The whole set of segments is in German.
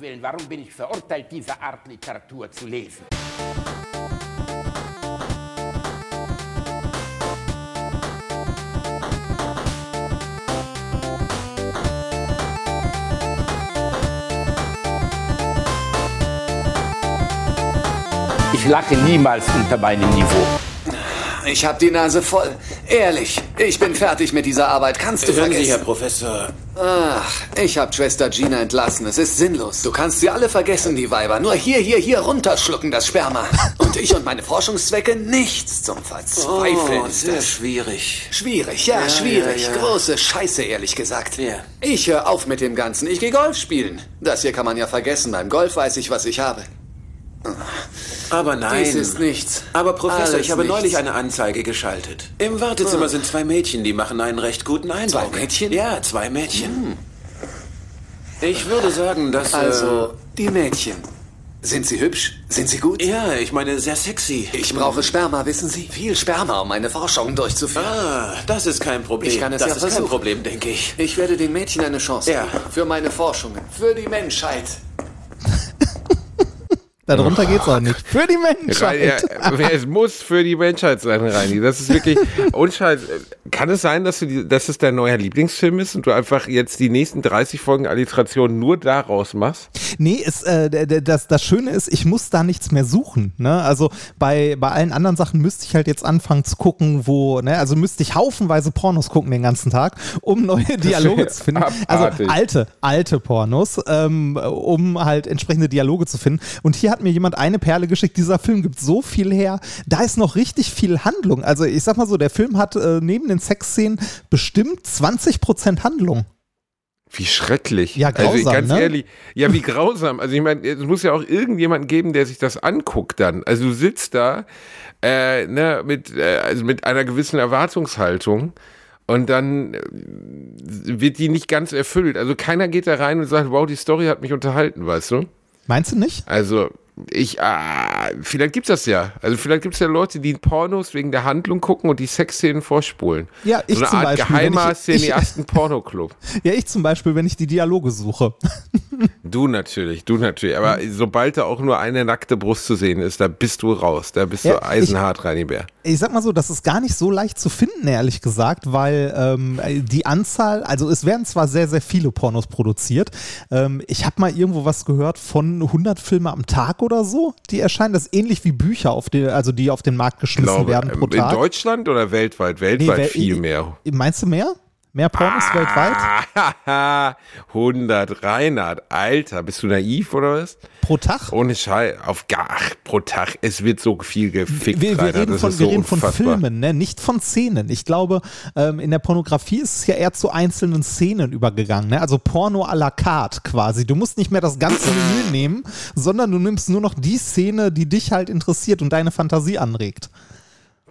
Gottes Willen, warum bin ich verurteilt, diese Art Literatur zu lesen? Ich lache niemals unter meinem Niveau. Ich hab die Nase voll. Ehrlich, ich bin fertig mit dieser Arbeit. Kannst du Hören vergessen. Sie, Herr Professor. Ach, ich hab Schwester Gina entlassen. Es ist sinnlos. Du kannst sie alle vergessen, die Weiber. Nur hier, hier, hier runterschlucken, das Sperma. Und ich und meine Forschungszwecke nichts zum Verzweifeln Oh, ist sehr das. schwierig. Schwierig, ja, Ja, schwierig. ja, ja. Große Scheiße, ehrlich gesagt. Ja. Ich höre auf mit dem Ganzen. Ich gehe Golf spielen. Das hier kann man ja vergessen. Beim Golf weiß ich, was ich habe. Aber nein. Dies ist nichts. Aber Professor, Alles ich habe nichts. neulich eine Anzeige geschaltet. Im Wartezimmer sind zwei Mädchen, die machen einen recht guten Eindruck. Zwei Mädchen? Ja, zwei Mädchen. Ich würde sagen, dass... Also, die Mädchen. Sind sie hübsch? Sind sie gut? Äh, ja, ich meine, sehr sexy. Ich brauche Sperma, wissen Sie? Viel Sperma, um meine Forschung durchzuführen. Ah, das ist kein Problem. Ich kann es das ja ist kein versuchen. Problem, denke ich. Ich werde den Mädchen eine Chance Ja. geben. Für meine Forschungen. Für die Menschheit. Darunter geht's auch nicht. Für die Reini, Menschheit. ja, es muss für die Menschheit sein, Reini. Das ist wirklich unscheiß. Kann es sein, dass, du die, dass es dein neuer Lieblingsfilm ist und du einfach jetzt die nächsten 30 Folgen Alliteration nur daraus machst? Nee, es, äh, das, das Schöne ist, ich muss da nichts mehr suchen. Ne? Also bei, bei allen anderen Sachen müsste ich halt jetzt anfangen zu gucken, wo, ne? also müsste ich haufenweise Pornos gucken den ganzen Tag, um neue Dialoge zu finden. Also abartig. alte, alte Pornos, ähm, um halt entsprechende Dialoge zu finden. Und hier hat mir jemand eine Perle geschickt, dieser Film gibt so viel her, da ist noch richtig viel Handlung. Also ich sag mal so, der Film hat äh, neben den Sexszenen bestimmt 20% Handlung. Wie schrecklich. Ja, also grausam, ganz ne? ehrlich, ja, wie grausam. Also ich meine, es muss ja auch irgendjemanden geben, der sich das anguckt dann. Also du sitzt da äh, ne, mit, äh, also mit einer gewissen Erwartungshaltung und dann äh, wird die nicht ganz erfüllt. Also keiner geht da rein und sagt, wow, die Story hat mich unterhalten, weißt du? Meinst du nicht? Also ich, ah, vielleicht gibt's das ja. Also vielleicht gibt's ja Leute, die Pornos wegen der Handlung gucken und die Sexszenen vorspulen. Ja, ich so eine zum Art Beispiel, geheimer ich- Cineasten-Pornoclub. Ja, ich zum Beispiel, wenn ich die Dialoge suche. Du natürlich, du natürlich. Aber sobald da auch nur eine nackte Brust zu sehen ist, da bist du raus. Da bist Ja, du eisenhart, Reini Bär. Ich sag mal so, das ist gar nicht so leicht zu finden, ehrlich gesagt, weil ähm, die Anzahl, also es werden zwar sehr, sehr viele Pornos produziert. Ähm, ich habe mal irgendwo was gehört von 100 Filme am Tag oder so, die erscheinen. Das ähnlich wie Bücher, auf die, also die auf den Markt geschmissen Glaube, werden pro ähm, in Tag. Deutschland oder weltweit? Weltweit wel- viel mehr. Meinst du mehr? Mehr Pornos weltweit? Ah, 100, Reinhard, Alter, bist du naiv oder was? Pro Tag? Ohne Scheiß, auf gar, ach, pro Tag, es wird so viel gefickt, Wir, wir Reinhard, reden, von, wir so reden von. Filmen, ne? nicht von Szenen. Ich glaube, ähm, in der Pornografie ist es ja eher zu einzelnen Szenen übergegangen. Ne? Also Porno à la carte quasi. Du musst nicht mehr das ganze Menü nehmen, sondern du nimmst nur noch die Szene, die dich halt interessiert und deine Fantasie anregt.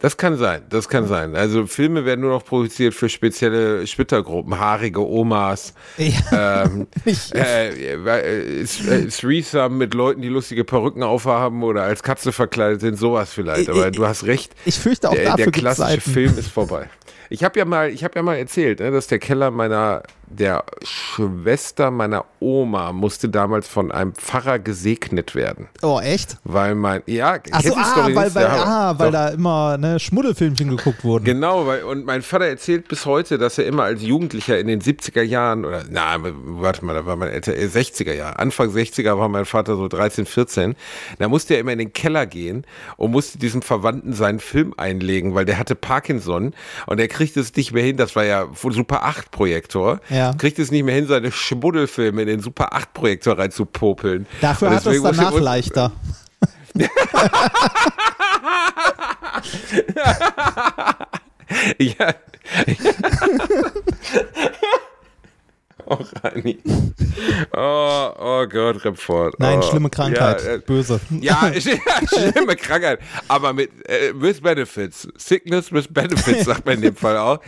Das kann sein, das kann sein. Also Filme werden nur noch produziert für spezielle Splittergruppen, haarige Omas, ähm, Ich- äh, äh, äh, Threesome mit Leuten, die lustige Perücken aufhaben oder als Katze verkleidet sind, sowas vielleicht. Aber Ich- du hast recht. ich fürchte, auch der, dafür der klassische. Film ist vorbei. Ich habe ja mal, ich habe ja mal erzählt, ne, dass der Keller meiner, der Schwester meiner Oma musste damals von einem Pfarrer gesegnet werden, Oh, echt? weil mein, ja, du die ah, Story weil, weil, ah, weil da immer ne, Schmuddelfilmchen geguckt wurden. Genau, weil, und mein Vater erzählt bis heute, dass er immer als Jugendlicher in den 70er Jahren, oder, na, warte mal, da war mein älter, äh, 60er Jahre, Anfang 60er war mein Vater so 13, 14, da musste er immer in den Keller gehen und musste diesem Verwandten seinen Film einlegen, weil der hatte Parkinson und er kriegte es nicht mehr hin, das war ja Super 8 Projektor, Ja. Kriegte es nicht mehr hin, seine Schmuddelfilme in den Super 8 Projektor reinzupopeln. Dafür hat es danach leichter. Ja. Oh, Rani. Oh, oh Gott, Report. Nein, oh. schlimme Krankheit. Ja, äh, Böse. ja, schlimme Krankheit. Aber mit äh, with Benefits. Sickness with Benefits, sagt man in dem Fall auch.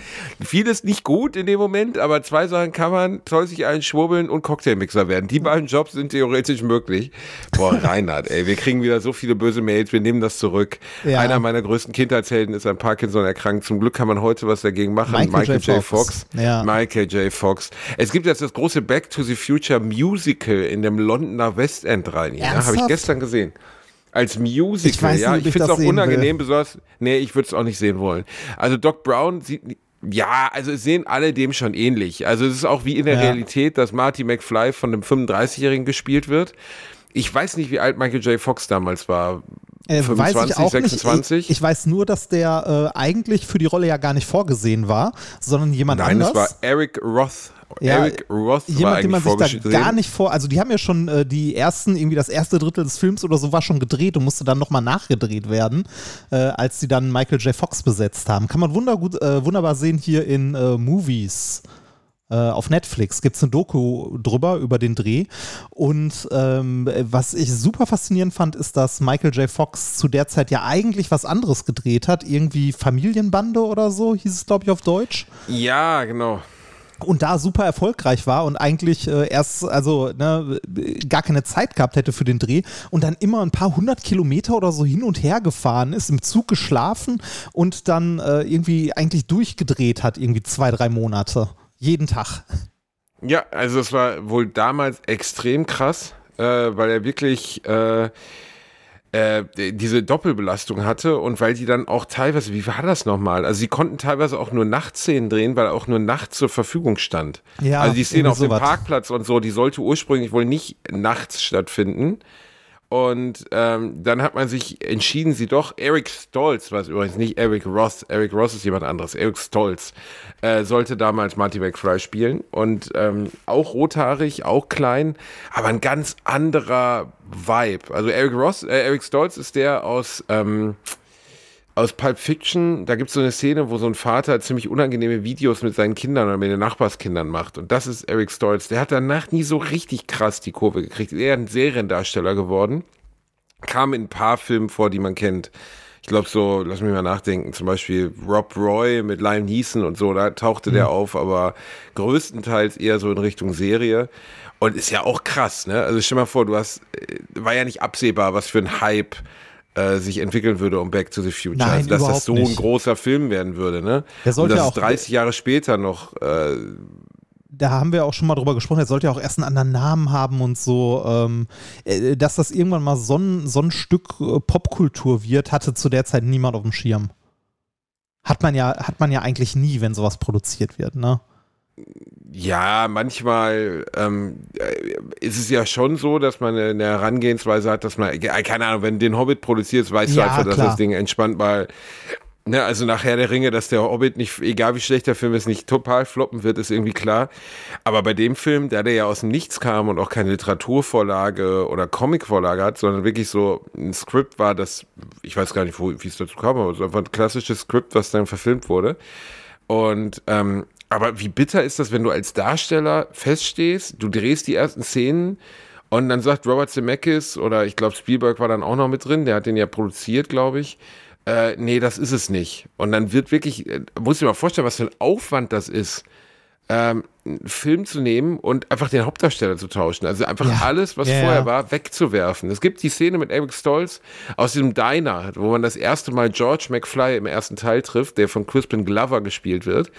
Vieles nicht gut in dem Moment, aber zwei Sachen kann man, soll sich einen schwurbeln und Cocktailmixer werden. Die beiden Jobs sind theoretisch möglich. Boah, Reinhard, ey, wir kriegen wieder so viele böse Mails, wir nehmen das zurück. Ja. Einer meiner größten Kindheitshelden ist an Parkinson erkrankt. Zum Glück kann man heute was dagegen machen. Michael Michael, J. J. Fox. Ja. Michael J. Fox. Es gibt gibt jetzt das große Back to the Future Musical in dem Londoner West End rein. Ja, habe ich gestern gesehen. Als Musical, Ich weiß ja. Ich ich finde es das auch unangenehm, besonders. Nee, ich würde es auch nicht sehen wollen. Also Doc Brown sieht. Ja, also es sehen alle dem schon ähnlich. Also es ist auch wie in der Ja. Realität, dass Marty McFly von einem 35-Jährigen gespielt wird. Ich weiß nicht, wie alt Michael J. Fox damals war. Äh, 25, weiß ich auch 26? nicht. Ich, ich weiß nur, dass der äh, eigentlich für die Rolle ja gar nicht vorgesehen war, sondern jemand Nein, anders. das war Eric Roth. Ja, Eric Roth war jemand, den eigentlich man sich da gar nicht vor, also die haben ja schon äh, die ersten, irgendwie das erste Drittel des Films oder so war schon gedreht und musste dann nochmal nachgedreht werden, äh, als sie dann Michael J. Fox besetzt haben. Kann man wundergut, äh, wunderbar sehen hier in äh, Movies. Äh, auf Netflix gibt es eine Doku drüber, über den Dreh. Und ähm, was ich super faszinierend fand, ist, dass Michael J. Fox zu der Zeit ja eigentlich was anderes gedreht hat. Irgendwie Familienbande oder so, hieß es, glaube ich, auf Deutsch Ja, genau. Und da super erfolgreich war und eigentlich äh, erst also ne, gar keine Zeit gehabt hätte für den Dreh und dann immer ein paar hundert Kilometer oder so hin und her gefahren ist, im Zug geschlafen und dann äh, irgendwie eigentlich durchgedreht hat, irgendwie zwei, drei Monate. Jeden Tag. Ja, also es war wohl damals extrem krass, äh, weil er wirklich äh, diese Doppelbelastung hatte und weil die dann auch teilweise, wie war das nochmal? Also sie konnten teilweise auch nur Nachtszenen drehen, weil auch nur nachts zur Verfügung stand. Ja, also die Szene auf dem. Parkplatz und so, die sollte ursprünglich wohl nicht nachts stattfinden. Und ähm, dann hat man sich entschieden, sie doch, Eric Stolz, was übrigens nicht Eric Ross, Eric Ross ist jemand anderes, Eric Stolz, äh, sollte damals Marty McFly spielen. Und ähm, auch rothaarig, auch klein, aber ein ganz anderer Vibe. Also Eric Ross, äh, Eric Stolz ist der aus, ähm, aus Pulp Fiction, da gibt es so eine Szene, wo so ein Vater ziemlich unangenehme Videos mit seinen Kindern oder mit den Nachbarskindern macht. Und das ist Eric Stolz. Der hat danach nie so richtig krass die Kurve gekriegt. Er ist ein Seriendarsteller geworden. Kam in ein paar Filmen vor, die man kennt. Ich glaube so, lass mich mal nachdenken, zum Beispiel Rob Roy mit Liam Neeson und so, da tauchte der auf, aber größtenteils eher so in Richtung Serie. Und ist ja auch krass, ne? Also stell mal vor, du hast, äh, war ja nicht absehbar, was für ein Hype äh, sich entwickeln würde um Back to the Future. Nein, also, dass das so ein nicht. großer Film werden würde, ne? Der sollte Und dass ja es auch- 30 Jahre später noch, äh, Da haben wir auch schon mal drüber gesprochen, er sollte ja auch erst einen anderen Namen haben und so. Ähm, äh, dass das irgendwann mal so ein, so ein Stück äh, Popkultur wird, hatte zu der Zeit niemand auf dem Schirm. Hat man ja, hat man ja eigentlich nie, wenn sowas produziert wird, ne? Ja, manchmal ähm, äh, ist es ja schon so, dass man eine Herangehensweise hat, dass man, ja, keine Ahnung, wenn du den Hobbit produzierst, weißt Ja, du einfach, dass klar. das Ding entspannt mal, ne, also nachher der Ringe, dass der Hobbit nicht, egal wie schlecht der Film ist, nicht total floppen wird, ist irgendwie klar. Aber bei dem Film, der, der ja aus dem Nichts kam und auch keine Literaturvorlage oder Comicvorlage hat, sondern wirklich so ein Skript war, das, ich weiß gar nicht, wie es dazu kam, aber es ist einfach ein klassisches Skript, was dann verfilmt wurde. Und ähm, aber wie bitter ist das, wenn du als Darsteller feststehst, du drehst die ersten Szenen und dann sagt Robert Zemeckis oder ich glaube Spielberg war dann auch noch mit drin, der hat den ja produziert, glaube ich. Äh, nee, das ist es nicht. Und dann wird wirklich, äh, muss ich mir mal vorstellen, was für ein Aufwand das ist, ähm, einen Film zu nehmen und einfach den Hauptdarsteller zu tauschen. Also einfach Ja. alles, was Ja, vorher ja. war, wegzuwerfen. Es gibt die Szene mit Eric Stolz aus diesem Diner, wo man das erste Mal George McFly im ersten Teil trifft, der von Crispin Glover gespielt wird.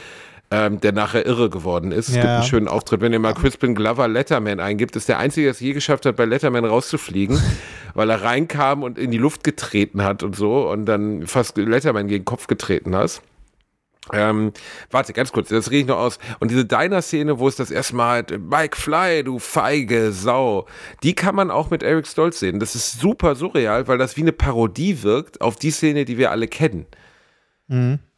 Ähm, der nachher irre geworden ist. Es Ja. gibt einen schönen Auftritt. Wenn ihr mal Crispin Glover Letterman eingibt, ist der Einzige, der es je geschafft hat, bei Letterman rauszufliegen, weil er reinkam und in die Luft getreten hat und so und dann fast Letterman gegen den Kopf getreten hat. Ähm, warte, ganz kurz, das rede ich noch aus. Und diese Diner-Szene, wo es das erste Mal, Mike Fly, du feige Sau, die kann man auch mit Eric Stolz sehen. Das ist super surreal, weil das wie eine Parodie wirkt auf die Szene, die wir alle kennen.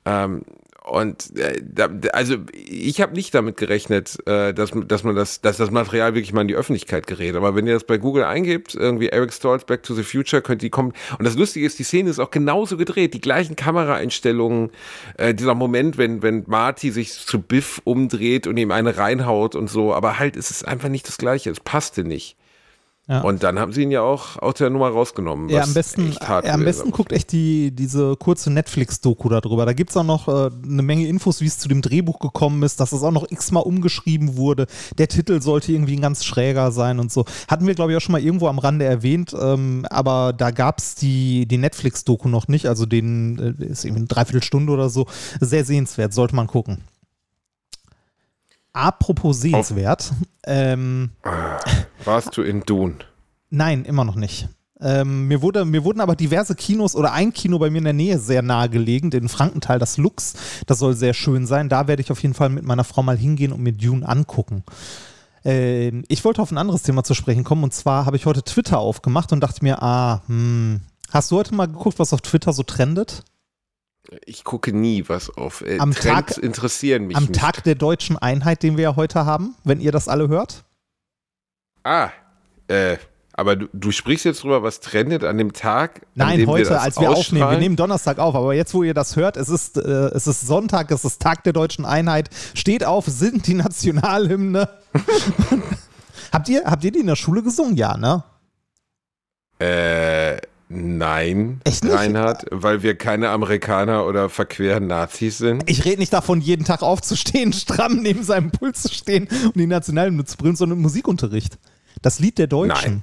Ähm, und äh, da, also ich habe nicht damit gerechnet, äh, dass, dass man das, dass das Material wirklich mal in die Öffentlichkeit gerät. Aber wenn ihr das bei Google eingebt, irgendwie Eric Stolz Back to the Future, könnt ihr kommen. Und das Lustige ist, die Szene ist auch genauso gedreht, die gleichen Kameraeinstellungen, äh, dieser Moment, wenn wenn Marty sich zu Biff umdreht und ihm eine reinhaut und so. Aber halt, es ist einfach nicht das Gleiche. Es passte nicht. Ja. Und dann haben sie ihn ja auch aus der Nummer rausgenommen. Ja, am besten, am besten guckt echt die, diese kurze Netflix-Doku darüber. Da gibt es auch noch äh, eine Menge Infos, wie es zu dem Drehbuch gekommen ist, dass es auch noch x-mal umgeschrieben wurde. Der Titel sollte irgendwie ein ganz schräger sein und so. Hatten wir, glaube ich, auch schon mal irgendwo am Rande erwähnt, ähm, aber da gab es die, die Netflix-Doku noch nicht. Also den äh, ist irgendwie eine Dreiviertelstunde oder so. Sehr sehenswert, sollte man gucken. Apropos sehenswert. Ähm, Warst du in Dun? nein, immer noch nicht. Ähm, mir, wurde, mir wurden aber diverse Kinos oder ein Kino bei mir in der Nähe sehr nahe gelegen, den Frankenthal, das Lux. Das soll sehr schön sein. Da werde ich auf jeden Fall mit meiner Frau mal hingehen und mir Dune angucken. Ähm, ich wollte auf ein anderes Thema zu sprechen kommen und zwar habe ich heute Twitter aufgemacht und dachte mir, ah, hm, hast du heute mal geguckt, was auf Twitter so trendet? Ich gucke nie was auf. Äh, Am Trends Tag- interessieren mich Am nicht. Tag der deutschen Einheit, den wir ja heute haben, wenn ihr das alle hört. Ah, äh, aber du, du sprichst jetzt drüber, was trendet an dem Tag? an Nein, dem heute, das als wir aufnehmen. Wir nehmen Donnerstag auf, aber jetzt, wo ihr das hört, es ist, äh, es ist Sonntag, es ist Tag der deutschen Einheit. Steht auf, sind die Nationalhymne. habt, ihr, habt ihr die in der Schule gesungen? Ja, ne? Äh, nein, Echt nicht? Reinhard, weil wir keine Amerikaner oder verqueren Nazis sind. Ich rede nicht davon, jeden Tag aufzustehen, stramm neben seinem Pult zu stehen und die Nationalhymne zu bringen, sondern im Musikunterricht. Das Lied der Deutschen.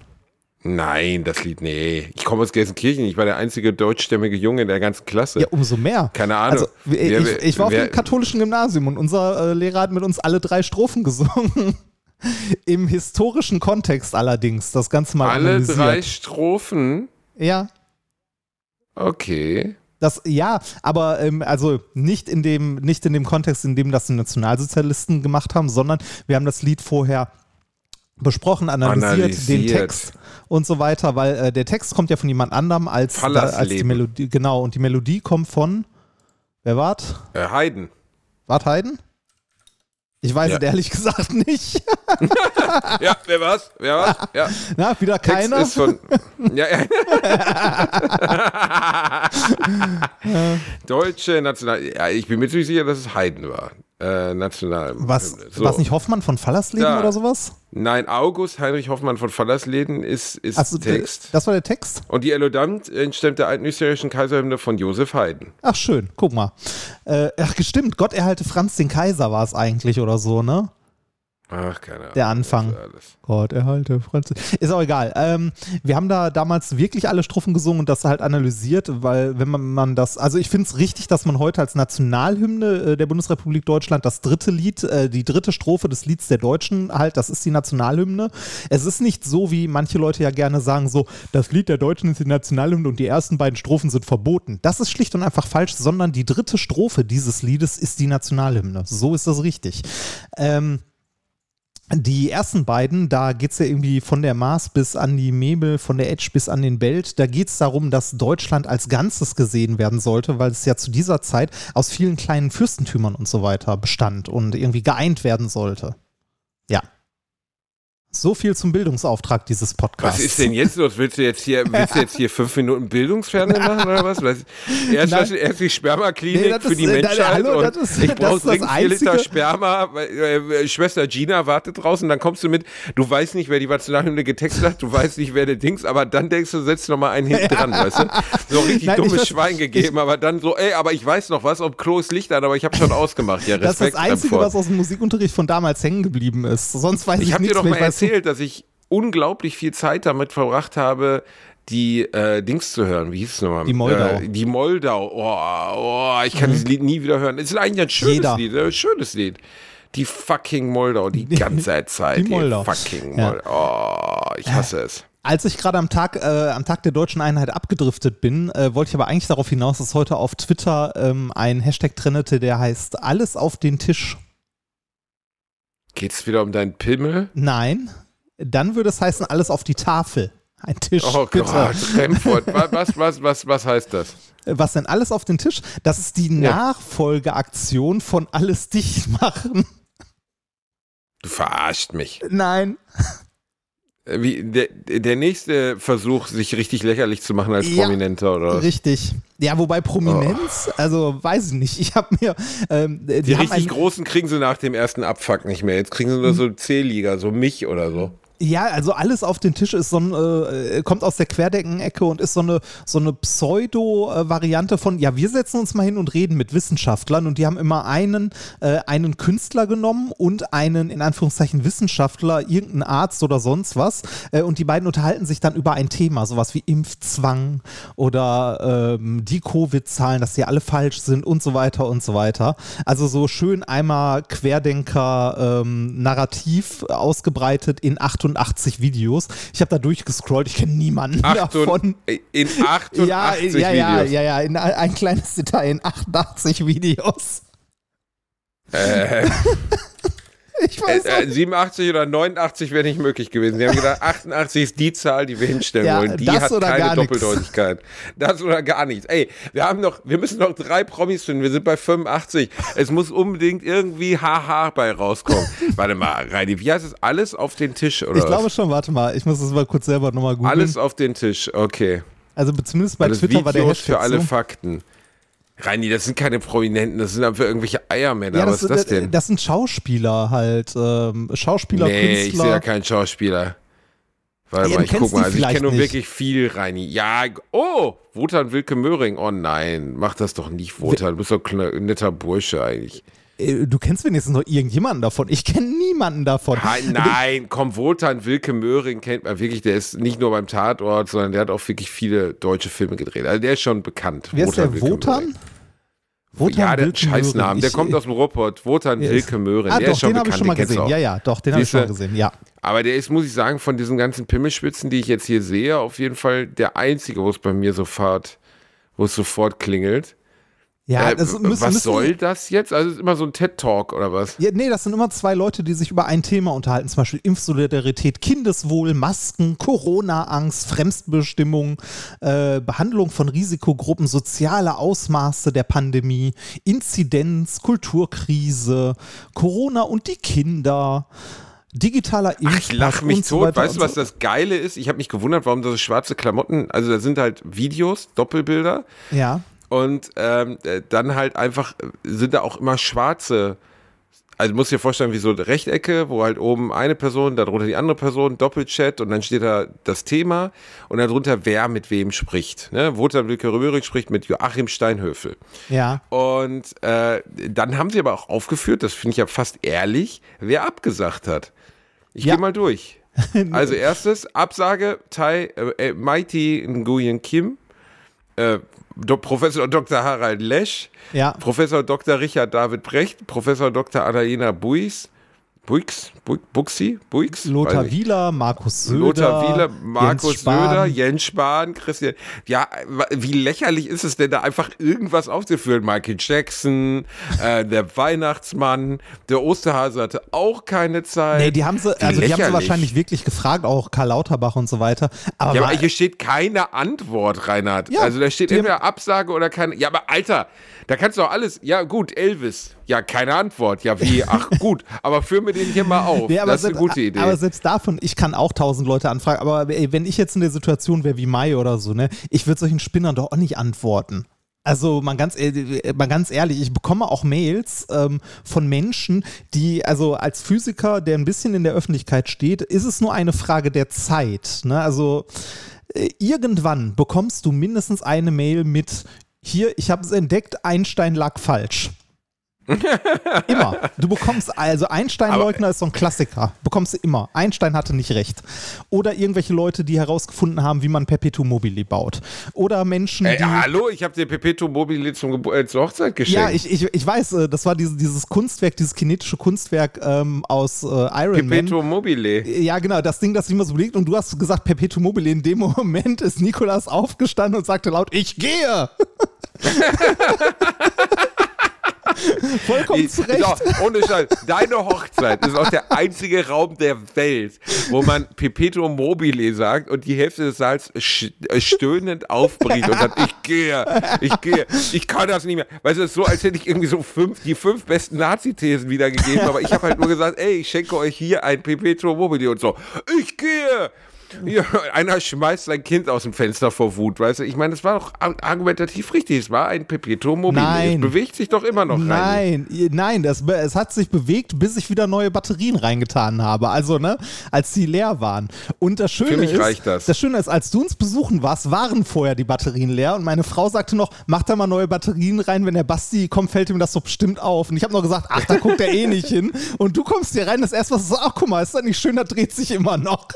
Nein, das Lied, nee. Ich komme aus Gelsenkirchen, ich war der einzige deutschstämmige Junge in der ganzen Klasse. Ja, umso mehr. Keine Ahnung. Also, ich, Wer- ich war auf dem katholischen Gymnasium und unser äh, Lehrer hat mit uns alle drei Strophen gesungen. Im historischen Kontext allerdings. Das Ganze mal Alle drei Strophen? Ja, Okay. das, ja, aber ähm, also nicht in, dem, nicht in dem Kontext, in dem das die Nationalsozialisten gemacht haben, sondern wir haben das Lied vorher besprochen, analysiert, den Analysiert. Text und so weiter, weil äh, der Text kommt ja von jemand anderem als, da, als die. Melodie. Genau, und die Melodie kommt von, wer wart? Äh, Haydn. Wart Haydn? Ich weiß Ja. es ehrlich gesagt nicht. Ja, wer war's? Wer war's? Ja. Na, wieder Text keiner. ist von. Ja, ja. Deutsche National. Ja, ich bin mir ziemlich sicher, dass es Haydn war. Äh, National. was, So. was nicht Hoffmann von Fallersleben Da. oder sowas? Nein, August Heinrich Hoffmann von Fallersleden ist, ist Achso, Text. das war der Text? Und die Elodamt entstammt der alten österreichischen Kaiserhymne von Josef Haydn. Ach, schön, guck mal. Äh, ach, gestimmt, Gott erhalte Franz den Kaiser war es eigentlich oder so, ne? Ach, keine Ahnung. Der Anfang. Gott erhalte Franz. Ist auch egal. Ähm, wir haben da damals wirklich alle Strophen gesungen und das halt analysiert, weil wenn man, man das, also ich finde es richtig, dass man heute als Nationalhymne äh, der Bundesrepublik Deutschland das dritte Lied, äh, die dritte Strophe des Lieds der Deutschen halt, das ist die Nationalhymne. Es ist nicht so, wie manche Leute ja gerne sagen, so, das Lied der Deutschen ist die Nationalhymne und die ersten beiden Strophen sind verboten. Das ist schlicht und einfach falsch, sondern die dritte Strophe dieses Liedes ist die Nationalhymne. So ist das richtig. Ähm, die ersten beiden, da geht es ja irgendwie von der Mars bis an die Mebel, von der Edge bis an den Belt. Da geht es darum, dass Deutschland als Ganzes gesehen werden sollte, weil es ja zu dieser Zeit aus vielen kleinen Fürstentümern und so weiter bestand und irgendwie geeint werden sollte. So viel zum Bildungsauftrag dieses Podcasts. Was ist denn jetzt los? Willst du jetzt hier, willst du jetzt hier fünf Minuten Bildungsfernsehen machen oder was? was? Erst, Nein. erst die Spermaklinik Nee, für die Menschheit hallo, und das ist- ich brauche dringend vier Liter Sperma. Äh, Schwester Gina wartet draußen, dann kommst du mit, du weißt nicht, wer die Nationalhymne getextet hat, du weißt nicht, wer der Dings, aber dann denkst du, setzt noch mal einen hinten dran, weißt du? So richtig Nein, ich dummes weiß- Schwein gegeben, aber dann so, ey, aber ich weiß noch was, ob Klo ist Licht an, aber ich habe schon ausgemacht. Ja, das ist Respekt das Einzige, davor. was aus dem Musikunterricht von damals hängen geblieben ist. Sonst weiß ich, Ich nichts mehr. Ich weiß erzählt, dass ich unglaublich viel Zeit damit verbracht habe, die äh, Dings zu hören. Wie hieß es nochmal? Die Moldau. Äh, die Moldau. Oh, oh, ich kann dieses Lied nie wieder hören. Es ist eigentlich ein schönes Jeder. Lied. Ein schönes Lied. Die fucking Moldau, die ganze Zeit. die Moldau. fucking Ja. Moldau. Oh, ich hasse es. Als ich gerade am Tag, äh, am Tag der deutschen Einheit abgedriftet bin, äh, wollte ich aber eigentlich darauf hinaus, dass heute auf Twitter ähm, ein Hashtag trendete, der heißt Alles auf den Tisch. Geht's wieder um deinen Pimmel? Nein, dann würde es heißen, alles auf die Tafel. Ein Tisch, Oh bitte. Gott, Remford. Was, was, was, was, heißt das? Was denn alles auf den Tisch? Das ist die Ja. Nachfolgeaktion von Alles dicht machen. Du verarscht mich. Nein. Äh, Wie, der, der nächste Versuch, sich richtig lächerlich zu machen als Ja. Prominenter oder? Richtig. Ja, wobei Prominenz, also weiß ich nicht. Ich habe mir. Ähm, die, Oh. Die richtig großen kriegen sie nach dem ersten Abfuck nicht mehr. Jetzt kriegen sie nur so C-Liga, so mich oder so. Ja, also alles auf den Tisch ist so ein, äh, kommt aus der Querdeckenecke und ist so eine, so eine Pseudo-Variante von, ja, wir setzen uns mal hin und reden mit Wissenschaftlern und die haben immer einen, äh, einen Künstler genommen und einen, in Anführungszeichen, Wissenschaftler, irgendeinen Arzt oder sonst was äh, und die beiden unterhalten sich dann über ein Thema, sowas wie Impfzwang oder ähm, die Covid-Zahlen, dass die alle falsch sind und so weiter und so weiter. Also so schön einmal Querdenker-Narrativ ähm, ausgebreitet in 88 Videos. Ich habe da durchgescrollt, ich kenne niemanden Achtund- davon. In 88 Ja, Videos. ja, ja, ja, ja, in ein ein kleines Detail in 88 Videos. Äh, Ich weiß äh, 87 oder 89 wäre nicht möglich gewesen. Sie haben gedacht, 88 ist die Zahl, die wir hinstellen Ja, wollen. Die hat keine. Doppeldeutigkeit. Das oder gar nichts. Ey, wir haben noch, wir müssen noch drei Promis finden. Wir sind bei 85. Es muss unbedingt irgendwie Haha bei rauskommen. Warte mal, Reini, wie heißt es? Alles auf den Tisch oder Ich was? glaube schon, warte mal, ich muss das mal kurz selber nochmal googeln. Alles auf den Tisch, okay. also zumindest bei Alles Twitter war der Videos Hashtag für alle so. Fakten. Reini, das sind keine Prominenten, das sind einfach irgendwelche Eiermänner. Ja, Was das, ist das denn? das sind Schauspieler halt. Ähm, Schauspieler, nee, ich Künstler. sehe ja keinen Schauspieler. Warte Ja, mal, ich guck mal. Also ich kenne nun wirklich viel, Reini. Ja, oh, Wotan Wilke Möhring. Oh nein, mach das doch nicht, Wotan. Du bist doch ein netter Bursche eigentlich. Äh, Du kennst wenigstens noch irgendjemanden davon. Ich kenne niemanden davon. Ha, nein, komm, Wotan Wilke Möhring kennt man wirklich. Der ist nicht nur beim Tatort, sondern der hat auch wirklich viele deutsche Filme gedreht. Also der ist schon bekannt. Wer ist der Wilke Wotan? Möhring. Wotan ja, der Scheißnamen. Möhring. Der Ich- kommt aus dem Ruhrpott. Wotan Ja, Wilke Möhring. Ah, der doch, ist schon den habe ich schon mal gesehen. Ja, ja, doch, den habe ich schon mal gesehen. Ja. Aber der ist, muss ich sagen, von diesen ganzen Pimmelspitzen, die ich jetzt hier sehe, auf jeden Fall der einzige, wo es bei mir sofort, wo es sofort klingelt. Ja, äh, das müssen, was müssen, soll das jetzt? Also es ist immer so ein TED-Talk oder was? Ja, nee, das sind immer zwei Leute, die sich über ein Thema unterhalten, zum Beispiel Impfsolidarität, Kindeswohl, Masken, Corona-Angst, Fremdbestimmung, äh, Behandlung von Risikogruppen, soziale Ausmaße der Pandemie, Inzidenz, Kulturkrise, Corona und die Kinder. Digitaler Impfpass ich lach mich so tot. weißt du, was das Geile ist? Ich habe mich gewundert, warum da so schwarze Klamotten, also da sind halt Videos, Doppelbilder Ja. Und ähm, äh, dann halt einfach äh, sind da auch immer schwarze also musst dir vorstellen, wie so Rechtecke, wo halt oben eine Person, darunter die andere Person, Doppelchat und dann steht da das Thema und darunter wer mit wem spricht. Ne? Wotan Wilke Röhrig spricht mit Joachim Steinhöfel. Ja. Und äh, dann haben sie aber auch aufgeführt, das finde ich ja fast ehrlich, wer abgesagt hat. Ich Ja. gehe mal durch. Also erstes, Absage, Tai, äh, äh, Mighty Nguyen Kim, äh, Do Professor Dr. Harald Lesch, Ja. Professor Dr. Richard David Brecht, Professor Dr. Annalena Buis, Buix, Bu- Buxi, Buix, Lothar. Wieler, Markus Söder. Lothar Wieler, Markus Jens. Söder, Jens Spahn, Christian. Ja, wie lächerlich ist es denn da einfach irgendwas aufzuführen? Michael Jackson, äh, der Weihnachtsmann, der Osterhase hatte auch keine Zeit. Nee, die haben sie, also die haben sie wahrscheinlich wirklich gefragt, auch Karl Lauterbach und so weiter. Aber, Ja, aber hier steht keine Antwort, Reinhard. Ja, also da steht entweder Absage oder keine. Ja, aber Alter, da kannst du auch alles. Ja, gut, Elvis. Ja, keine Antwort. Ja, wie? Ach, gut. Aber führ mir den hier mal auf. Nee, aber das ist eine selbst, gute Idee. Aber selbst davon, ich kann auch tausend Leute anfragen, aber ey, wenn ich jetzt in der Situation wäre wie Mai oder so, ne, ich würde solchen Spinnern doch auch nicht antworten. Also mal ganz, mal ganz ehrlich, ich bekomme auch Mails ähm, von Menschen, die, also als Physiker, der ein bisschen in der Öffentlichkeit steht, ist es nur eine Frage der Zeit. Ne? Also äh, irgendwann bekommst du mindestens eine Mail mit, hier, ich habe es entdeckt, Einstein lag falsch. Immer. Du bekommst, also Einstein-Leugner ist so ein Klassiker. Bekommst du immer. Einstein hatte nicht recht. Oder irgendwelche Leute, die herausgefunden haben, wie man Perpetuum mobile baut. Oder Menschen, die. hallo, ich habe dir Perpetuum mobile zum äh, zur Hochzeit geschenkt. Ja, ich, ich, ich weiß, äh, das war diese, dieses Kunstwerk, dieses kinetische Kunstwerk ähm, aus äh, Iron Man. Perpetuum mobile. Ja, genau, das Ding, das sich immer so belegt und du hast gesagt Perpetuum mobile. In dem Moment ist Nikolas aufgestanden und sagte laut, ich gehe. Vollkommen zu Recht. Auch, ohne Scheiß, deine Hochzeit ist auch der einzige Raum der Welt, wo man Perpetuum mobile sagt und die Hälfte des Saals äh, stöhnend aufbricht und sagt, ich gehe, ich gehe, ich kann das nicht mehr. Weißt du, es ist so, als hätte ich irgendwie so fünf, die fünf besten Nazi-Thesen wiedergegeben, aber ich habe halt nur gesagt, ey, ich schenke euch hier ein Perpetuum mobile und so, ich gehe. Ja, einer schmeißt sein Kind aus dem Fenster vor Wut, weißt du? Ich meine, das war doch argumentativ richtig. Es war ein Perpetuum mobile. Nein. Es bewegt sich doch immer noch rein. Nein, nein, das, es hat sich bewegt, bis ich wieder neue Batterien reingetan habe. Also, ne, als die leer waren. Und das Schöne Für mich ist, reicht das. das Schöne ist, als du uns besuchen warst, waren vorher die Batterien leer und meine Frau sagte noch, mach da mal neue Batterien rein, wenn der Basti kommt, fällt ihm das so bestimmt auf. Und ich habe noch gesagt, ach, da guckt er eh nicht hin. Und du kommst hier rein, das erste, was du sagst, ach, guck mal, ist das nicht schön, da dreht sich immer noch.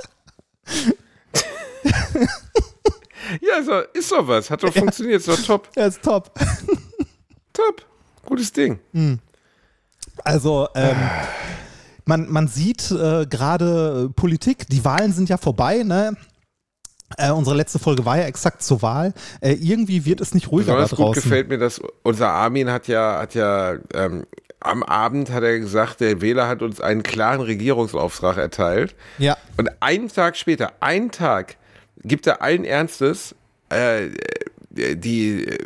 Ja, ist doch, ist doch was. Hat doch funktioniert. Ist doch top. Er ist top. Top. Gutes Ding. Also, ähm, man, man sieht äh, gerade Politik, die Wahlen sind ja vorbei, ne? Äh, unsere letzte Folge war ja exakt zur Wahl. Äh, irgendwie wird es nicht ruhiger Besonders da gut draußen. gefällt mir, dass unser Armin hat ja, hat ja ähm, am Abend hat er gesagt, der Wähler hat uns einen klaren Regierungsauftrag erteilt. Ja. Und einen Tag später, einen Tag, gibt er allen Ernstes äh, die äh,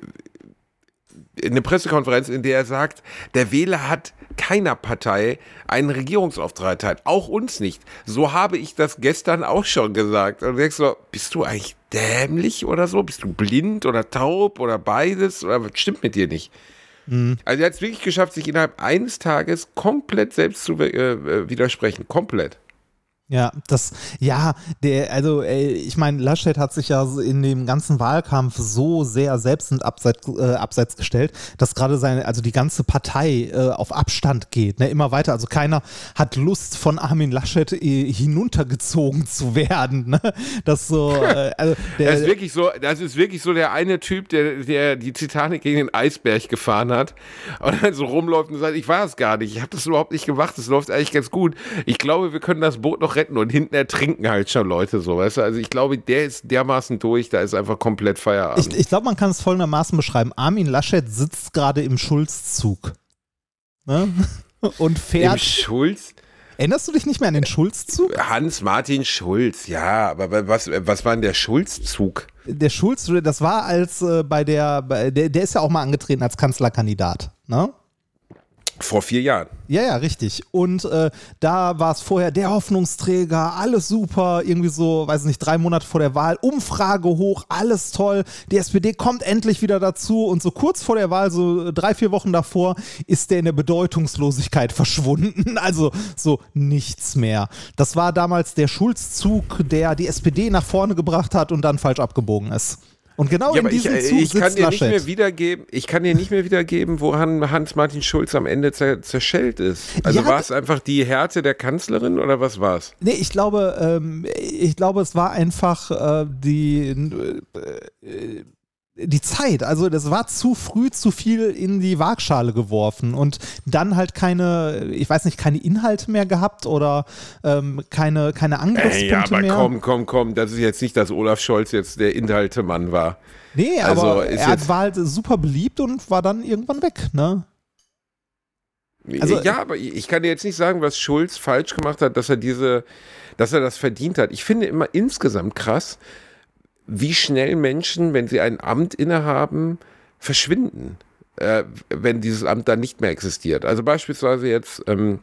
eine Pressekonferenz, in der er sagt, der Wähler hat keiner Partei einen Regierungsauftrag erteilt, auch uns nicht. So habe ich das gestern auch schon gesagt. Und denkst so, bist du eigentlich dämlich oder so? Bist du blind oder taub oder beides? Oder was stimmt mit dir nicht? Also er hat es wirklich geschafft, sich innerhalb eines Tages komplett selbst zu äh, widersprechen. Komplett. Ja, das, ja, der, also ey, ich meine, Laschet hat sich ja in dem ganzen Wahlkampf so sehr selbst und abseits, äh, abseits gestellt, dass gerade seine, also die ganze Partei äh, auf Abstand geht, ne, immer weiter. Also keiner hat Lust, von Armin Laschet äh, hinuntergezogen zu werden. Ne? Das so, äh, also der, Das ist wirklich so, das ist wirklich so der eine Typ, der, der die Titanic gegen den Eisberg gefahren hat und dann so rumläuft und sagt, ich war es gar nicht, ich habe das überhaupt nicht gemacht, das läuft eigentlich ganz gut. Ich glaube, wir können das Boot noch retten und hinten ertrinken halt schon Leute so, weißt du? Also ich glaube, der ist dermaßen durch, da ist einfach komplett Feierabend. ich, ich glaube, man kann es folgendermaßen beschreiben. Armin Laschet sitzt gerade im Schulzzug. Ne? Und Im fährt. Schulz? Erinnerst du dich nicht mehr an den Schulzzug? Hans-Martin Schulz, ja, aber was, was war denn der Schulzzug? Der Schulz, das war als äh, bei der, bei der, der ist ja auch mal angetreten als Kanzlerkandidat, ne? Vor vier Jahren. Ja, ja, richtig. Und äh, da war es vorher der Hoffnungsträger, alles super, irgendwie so, weiß nicht, drei Monate vor der Wahl, Umfrage hoch, alles toll. Die SPD kommt endlich wieder dazu und so kurz vor der Wahl, so drei, vier Wochen davor, ist der in der Bedeutungslosigkeit verschwunden. Also so nichts mehr. Das war damals der Schulzzug, der die SPD nach vorne gebracht hat und dann falsch abgebogen ist. Und genau Ja, in aber ich, diesem äh, Zug ich kann sitzt dir nicht mehr wiedergeben, ich kann dir nicht mehr wiedergeben, woran Hans-Martin Schulz am Ende zer zerschellt ist. Also Ja, war es einfach die Härte der Kanzlerin oder was war es? Nee, ich glaube, ähm, ich glaube, es war einfach äh, die, äh, die Zeit. Also das war zu früh zu viel in die Waagschale geworfen und dann halt keine, ich weiß nicht, keine Inhalte mehr gehabt oder ähm, keine, keine Angriffspunkte Ey, ja, aber mehr. komm, komm, komm, das ist jetzt nicht, dass Olaf Scholz jetzt der Inhaltemann war. Nee, Also, aber er war halt super beliebt und war dann irgendwann weg, ne? Also- ja, aber ich kann dir jetzt nicht sagen, was Schulz falsch gemacht hat, dass er diese, dass er das verdient hat. Ich finde immer insgesamt krass, wie schnell Menschen, wenn sie ein Amt innehaben, verschwinden, äh, wenn dieses Amt dann nicht mehr existiert. Also beispielsweise jetzt ähm,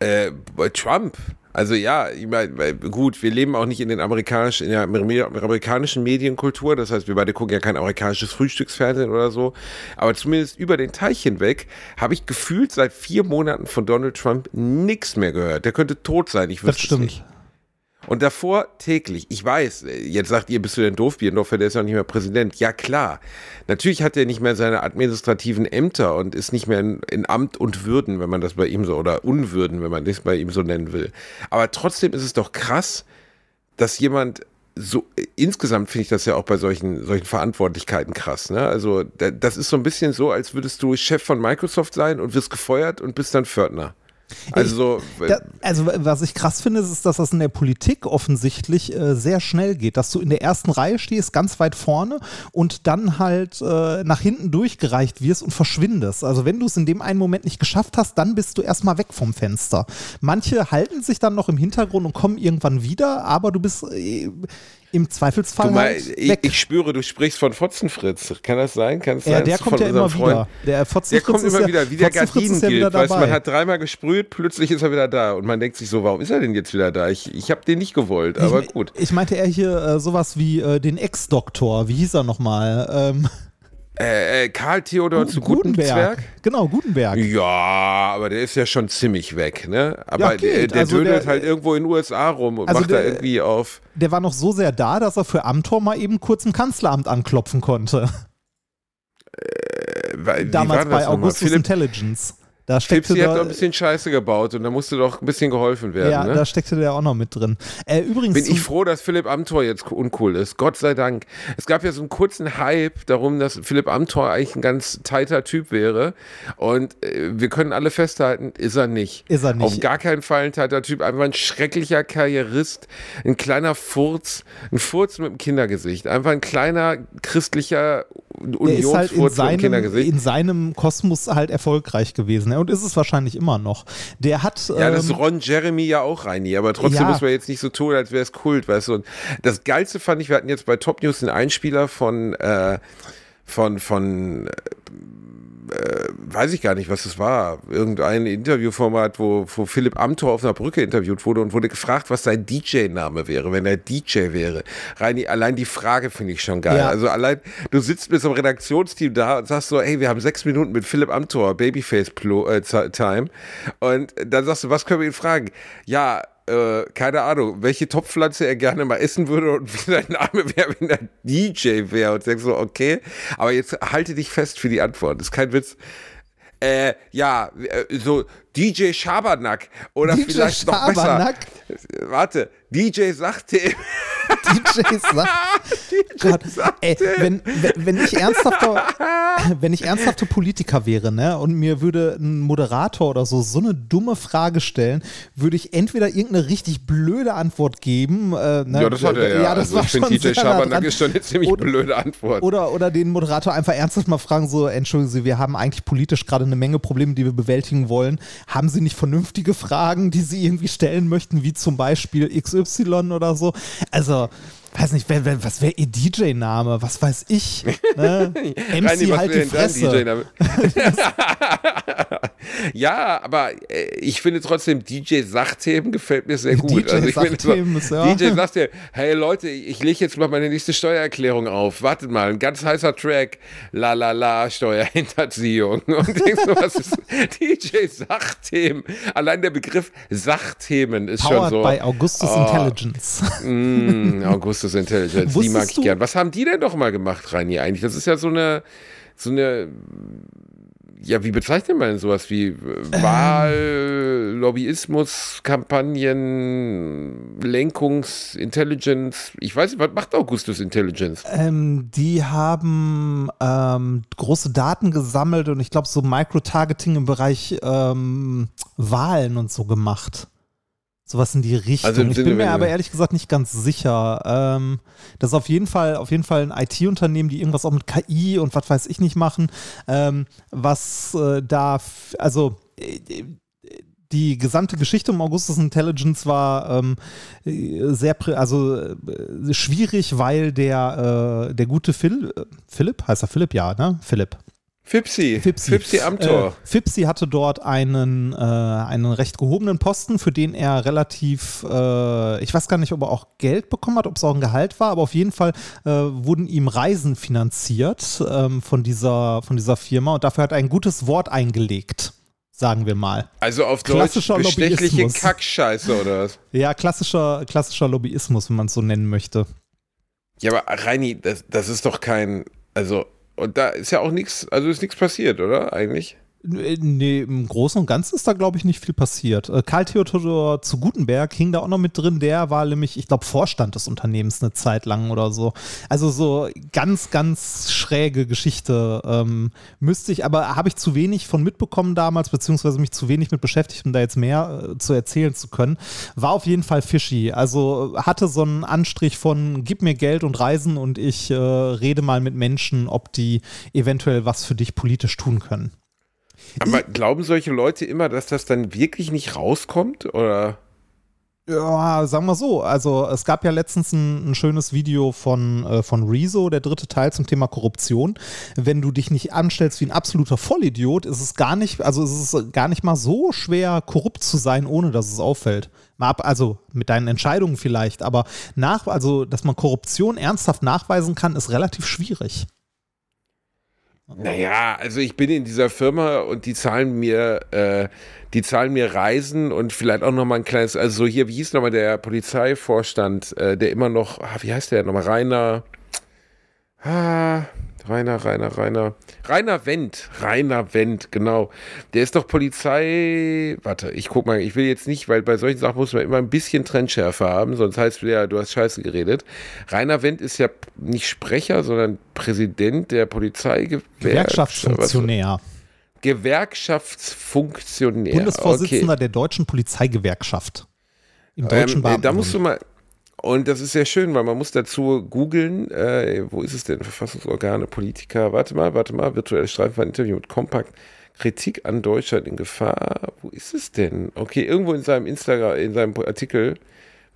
äh, bei Trump. Also ja, ich meine, gut, wir leben auch nicht in den amerikanischen, in der amer- amerikanischen Medienkultur. Das heißt, wir beide gucken ja kein amerikanisches Frühstücksfernsehen oder so. Aber zumindest über den Teich hinweg habe ich gefühlt seit vier Monaten von Donald Trump nichts mehr gehört. Der könnte tot sein, ich Das wüsste es nicht. Und davor täglich. Ich weiß, jetzt sagt ihr, bist du denn doof, Bierendorfer, der ist ja nicht mehr Präsident. Ja, klar. Natürlich hat er nicht mehr seine administrativen Ämter und ist nicht mehr in, in Amt und Würden, wenn man das bei ihm so, oder Unwürden, wenn man das bei ihm so nennen will. Aber trotzdem ist es doch krass, dass jemand so, insgesamt finde ich das ja auch bei solchen, solchen Verantwortlichkeiten krass, ne? Also, da, das ist so ein bisschen so, als würdest du Chef von Microsoft sein und wirst gefeuert und bist dann Pförtner. Also, äh, Da, also was ich krass finde, ist, dass das in der Politik offensichtlich äh, sehr schnell geht, dass du in der ersten Reihe stehst, ganz weit vorne und dann halt äh, nach hinten durchgereicht wirst und verschwindest. Also wenn du es in dem einen Moment nicht geschafft hast, dann bist du erstmal weg vom Fenster. Manche halten sich dann noch im Hintergrund und kommen irgendwann wieder, aber du bist äh, Im Zweifelsfall mal, halt ich, ich spüre, du sprichst von Fotzenfritz. Kann das sein? Kann es ja, sein, der kommt von ja immer Freund- wieder. Der, Der Fotzenfritz kommt ist immer ja, wieder, wie der Fotzenfritz ist ja Weißt, man hat dreimal gesprüht, plötzlich ist er wieder da. Und man denkt sich so, warum ist er denn jetzt wieder da? Ich, ich habe den nicht gewollt, aber ich, gut. Ich meinte eher hier äh, sowas wie äh, den Ex-Doktor. Wie hieß er nochmal? Ähm, Äh, äh, Karl Theodor zu Gutenberg. Gutenzwerg? Genau, Gutenberg. Ja, aber der ist ja schon ziemlich weg, ne? Aber Ja, der, der Also dödelt der- halt irgendwo in den USA rum und Also macht da der- irgendwie auf. Der war noch so sehr da, dass er für Amtor mal eben kurz im Kanzleramt anklopfen konnte. Äh, Damals bei? Augustus Philipp, Intelligence. Da steckte Fipsi hat doch ein bisschen Scheiße gebaut und da musste doch ein bisschen geholfen werden, ja, ne? da steckte der auch noch mit drin. Äh, übrigens, Bin ich froh, dass Philipp Amthor jetzt uncool ist. Gott sei Dank. Es gab ja so einen kurzen Hype darum, dass Philipp Amthor eigentlich ein ganz tighter Typ wäre. Und äh, wir können alle festhalten, ist er nicht. Ist er nicht. Auf gar keinen Fall ein tighter Typ. Einfach ein schrecklicher Karrierist. Ein kleiner Furz. Ein Furz mit einem Kindergesicht. Einfach ein kleiner christlicher ist halt in Unionsfurz seinem, in seinem Kosmos halt erfolgreich gewesen. Und ist es wahrscheinlich immer noch. Der hat. Ja, das ähm, Ron Jeremy ja auch, Reini, aber trotzdem Ja. muss man jetzt nicht so tun, als wäre es Kult, weißt du. Und das Geilste fand ich, wir hatten jetzt bei Top News einen Einspieler von, äh, von, von, äh, äh, weiß ich gar nicht, was es war. Irgendein Interviewformat, wo, wo Philipp Amthor auf einer Brücke interviewt wurde und wurde gefragt, was sein DJ-Name wäre, wenn er DJ wäre. Reini, allein die Frage finde ich schon geil. Ja. Also allein, du sitzt mit so einem Redaktionsteam da und sagst so, hey, wir haben sechs Minuten mit Philipp Amthor, Babyface Plo äh. Und dann sagst du, was können wir ihn fragen? Ja, äh, keine Ahnung, welche Topfpflanze er gerne mal essen würde und wie sein Name wäre, wenn er DJ wäre. Und denkst so, okay, aber jetzt halte dich fest für die Antwort. Das ist kein Witz. Äh, ja, äh, so DJ Schabernack oder DJ vielleicht noch besser. Schabernack? Warte, DJ sagte DJs sagt. Gott, ey, wenn, wenn, wenn ich ernsthafter, wenn ich ernsthafter Politiker wäre, ne, und mir würde ein Moderator oder so so eine dumme Frage stellen, würde ich entweder irgendeine richtig blöde Antwort geben. Äh, ne, Ja, das hat er ja. Ja, das also war ich finde, schon DJ Schabernack ist schon eine ziemlich Oder- blöde Antwort. Oder, oder den Moderator einfach ernsthaft mal fragen, so, entschuldigen Sie, wir haben eigentlich politisch gerade eine Menge Probleme, die wir bewältigen wollen. Haben Sie nicht vernünftige Fragen, die Sie irgendwie stellen möchten, wie zum Beispiel XY oder so? Also, weiß nicht, wer, wer, was wäre Ihr DJ-Name? Was weiß ich? Ne? MC Reini, was halt die Fresse. Ja, aber äh, ich finde trotzdem, DJ Sachthemen gefällt mir sehr gut. DJ also Sachthemen ist, ja. DJ Sachthemen, hey Leute, ich lege jetzt mal meine nächste Steuererklärung auf. Wartet mal, ein ganz heißer Track. La la la, Steuerhinterziehung. Und denkst du, was ist DJ Sachthemen? Allein der Begriff Sachthemen ist Powered schon so. by Augustus Oh. Intelligence. Mm, Augustus Intelligence, die mag ich du- gern. Was haben die denn doch mal gemacht, Reini, eigentlich? Das ist ja so eine, so eine, ja, wie bezeichnet man denn sowas wie äh, Ähm. Wahl, Lobbyismus, Kampagnen, Lenkungs, Intelligence? Ich weiß nicht, was macht Augustus Intelligence? Ähm, die haben ähm, große Daten gesammelt und ich glaube so Microtargeting im Bereich ähm, Wahlen und so gemacht. Sowas in die Richtung. Also ich bin mir aber ehrlich gesagt nicht ganz sicher. Ähm, das ist auf jeden Fall, auf jeden Fall ein IT-Unternehmen, die irgendwas auch mit KI und was weiß ich nicht machen. Ähm, was äh, da, also äh, die gesamte Geschichte um Augustus Intelligence war ähm, äh, sehr, also äh, schwierig, weil der, äh, der gute Phil, äh, Philipp, heißt er Philipp, ja, ne? Philipp. Fipsi, Fipsi. Fipsi Amtor. Äh, Fipsi hatte dort einen, äh, einen recht gehobenen Posten, für den er relativ, äh, ich weiß gar nicht, ob er auch Geld bekommen hat, ob es auch ein Gehalt war, aber auf jeden Fall äh, wurden ihm Reisen finanziert ähm, von, dieser, von dieser Firma und dafür hat er ein gutes Wort eingelegt, sagen wir mal. also auf Deutsch klassischer bestechliche Lobbyismus. Kackscheiße oder was? Ja, klassischer, klassischer Lobbyismus, wenn man es so nennen möchte. Ja, aber Reini, das, das ist doch kein, also, und da ist ja auch nichts, also ist nichts passiert, oder? Eigentlich? Äh, Nee, im Großen und Ganzen ist da, glaube ich, nicht viel passiert. Äh, Karl Theodor zu Gutenberg hing da auch noch mit drin. Der war nämlich, ich glaube, Vorstand des Unternehmens eine Zeit lang oder so. Also so ganz, ganz schräge Geschichte ähm, müsste ich, aber habe ich zu wenig von mitbekommen damals, beziehungsweise mich zu wenig mit beschäftigt, um da jetzt mehr äh, zu erzählen zu können. War auf jeden Fall fishy. Also hatte so einen Anstrich von, gib mir Geld und Reisen und ich äh, rede mal mit Menschen, ob die eventuell was für dich politisch tun können. Aber glauben solche Leute immer, dass das dann wirklich nicht rauskommt? Oder? Ja, sagen wir so. Also es gab ja letztens ein, ein schönes Video von, äh, von Rezo, der dritte Teil zum Thema Korruption. Wenn du dich nicht anstellst wie ein absoluter Vollidiot, ist es gar nicht, also ist es gar nicht mal so schwer, korrupt zu sein, ohne dass es auffällt. Also mit deinen Entscheidungen vielleicht, aber nach, also dass man Korruption ernsthaft nachweisen kann, ist relativ schwierig. Naja, also ich bin in dieser Firma und die zahlen mir, äh, die zahlen mir Reisen und vielleicht auch nochmal ein kleines, also so hier, wie hieß nochmal der Polizeivorstand, äh, der immer noch, ah, wie heißt der nochmal, Rainer, ah, Rainer, Rainer, Rainer. Rainer Wendt. Rainer Wendt, genau. Der ist doch Polizei. Warte, ich guck mal, ich will jetzt nicht, weil bei solchen Sachen muss man immer ein bisschen Trendschärfe haben, sonst heißt es ja, du hast Scheiße geredet. Rainer Wendt ist ja nicht Sprecher, sondern Präsident der Polizei. Gewerkschaftsfunktionär. Gewerkschaftsfunktionär. Bundesvorsitzender okay. der Deutschen Polizeigewerkschaft. Im deutschen ähm, Da musst du mal, und das ist sehr schön, weil man muss dazu googeln, äh, wo ist es denn? Verfassungsorgane, Politiker, warte mal, warte mal, virtuelle Streifenfahrt, Interview mit Kompakt, Kritik an Deutschland in Gefahr. Wo ist es denn? Okay, irgendwo in seinem Instagram, in seinem Artikel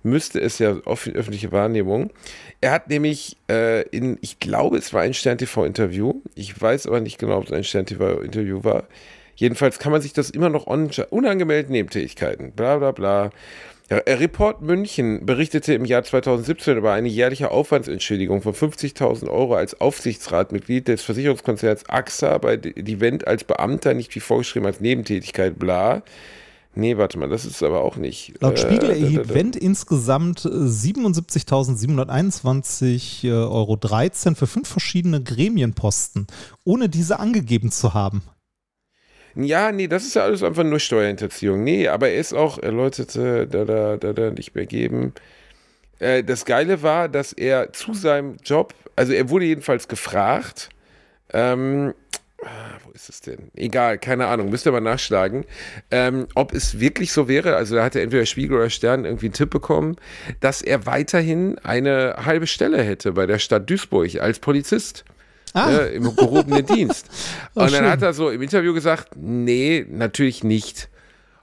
müsste es ja öffentliche Wahrnehmung. Er hat nämlich äh, in, ich glaube, es war ein Stern-TV-Interview. Ich weiß aber nicht genau, ob es ein Stern-TV-Interview war. Jedenfalls kann man sich das immer noch unangemeldet Nebentätigkeiten, bla bla bla. Report München berichtete im Jahr 2017 über eine jährliche Aufwandsentschädigung von 50.000 Euro als Aufsichtsratmitglied des Versicherungskonzerns AXA bei Divent als Beamter, nicht wie vorgeschrieben als Nebentätigkeit, bla. Nee, warte mal, das ist aber auch nicht. Laut Spiegel äh, erhielt Wendt insgesamt 77.721,13 Euro für fünf verschiedene Gremienposten, ohne diese angegeben zu haben. Ja, nee, das ist ja alles einfach nur Steuerhinterziehung. Nee, aber er ist auch erläuterte, da, da, da, da nicht mehr geben. Äh, das Geile war, dass er zu seinem Job, also er wurde jedenfalls gefragt, ähm, ah, wo ist es denn? Egal, keine Ahnung, müsst ihr mal nachschlagen, ähm, ob es wirklich so wäre, also da hat er entweder Spiegel oder Stern irgendwie einen Tipp bekommen, dass er weiterhin eine halbe Stelle hätte bei der Stadt Duisburg als Polizist ah. ne, im gehobenen Dienst. Oh, und dann schön. hat er so im Interview gesagt, nee, natürlich nicht.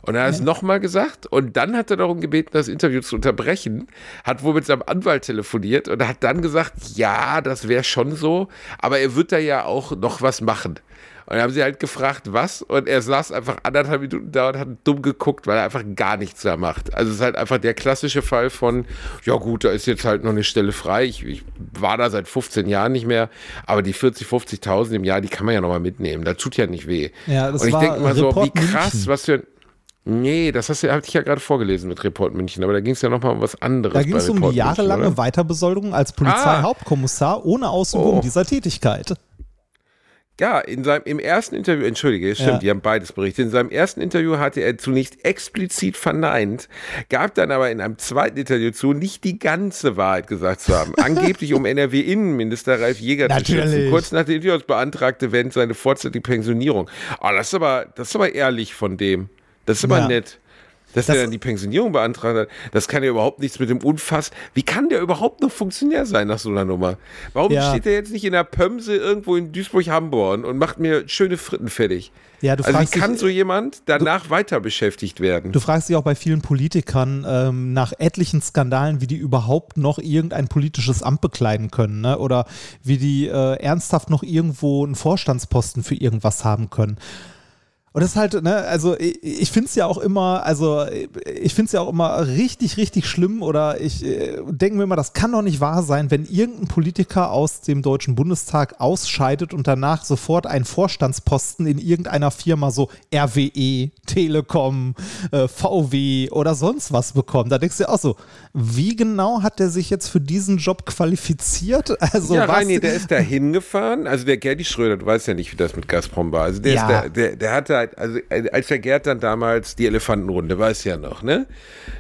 Und er hat es nochmal gesagt und dann hat er darum gebeten, das Interview zu unterbrechen, hat wohl mit seinem Anwalt telefoniert und hat dann gesagt, ja, das wäre schon so, aber er wird da ja auch noch was machen. Und dann haben sie halt gefragt, was? Und er saß einfach anderthalb Minuten da und hat dumm geguckt, weil er einfach gar nichts da macht. Also es ist halt einfach der klassische Fall von, ja gut, da ist jetzt halt noch eine Stelle frei. Ich, ich war da seit 15 Jahren nicht mehr, aber die 40, 50.000 im Jahr, die kann man ja nochmal mitnehmen. Das tut ja nicht weh. Ja, das und ich denke mal so, wie krass, München. was für ein Nee, das hast du, hatte ich ja gerade vorgelesen mit Report München, aber da ging es ja nochmal um was anderes. Da ging es um die jahrelange München, Weiterbesoldung als Polizeihauptkommissar ah. ohne Ausübung oh. dieser Tätigkeit. Ja, in seinem, im ersten Interview, entschuldige, stimmt, ja. die haben beides berichtet. In seinem ersten Interview hatte er zunächst explizit verneint, gab dann aber in einem zweiten Interview zu, nicht die ganze Wahrheit gesagt zu haben. Angeblich um NRW-Innenminister Ralf Jäger Natürlich. zu schützen. Kurz nach dem Interview beantragte Wendt seine vorzeitige Pensionierung. Oh, das ist aber, das ist aber ehrlich von dem. Das ist aber ja. nett. Dass das er dann die Pensionierung beantragt hat, das kann ja überhaupt nichts mit dem Unfass. Wie kann der überhaupt noch Funktionär sein nach so einer Nummer? Warum ja. steht der jetzt nicht in der Pömse irgendwo in Duisburg-Hamborn und macht mir schöne Fritten fertig? Ja, du also fragst wie kann dich, so jemand danach du, weiter beschäftigt werden? Du fragst dich auch bei vielen Politikern ähm, nach etlichen Skandalen, wie die überhaupt noch irgendein politisches Amt bekleiden können ne? oder wie die äh, ernsthaft noch irgendwo einen Vorstandsposten für irgendwas haben können. Und das ist halt, ne, also ich, ich finde es ja auch immer, also ich finde es ja auch immer richtig, richtig schlimm oder ich äh, denke mir immer, das kann doch nicht wahr sein, wenn irgendein Politiker aus dem Deutschen Bundestag ausscheidet und danach sofort einen Vorstandsposten in irgendeiner Firma so RWE, Telekom, äh, VW oder sonst was bekommt. Da denkst du ja auch so, wie genau hat der sich jetzt für diesen Job qualifiziert? Also ja, Reini, der ist da hingefahren, also der Gerdi Schröder, du weißt ja nicht, wie das mit Gazprom war, also der, ja. ist der, der, der hatte Zeit, also äh, als der Gerd dann damals die Elefantenrunde, weiß ja noch, ne?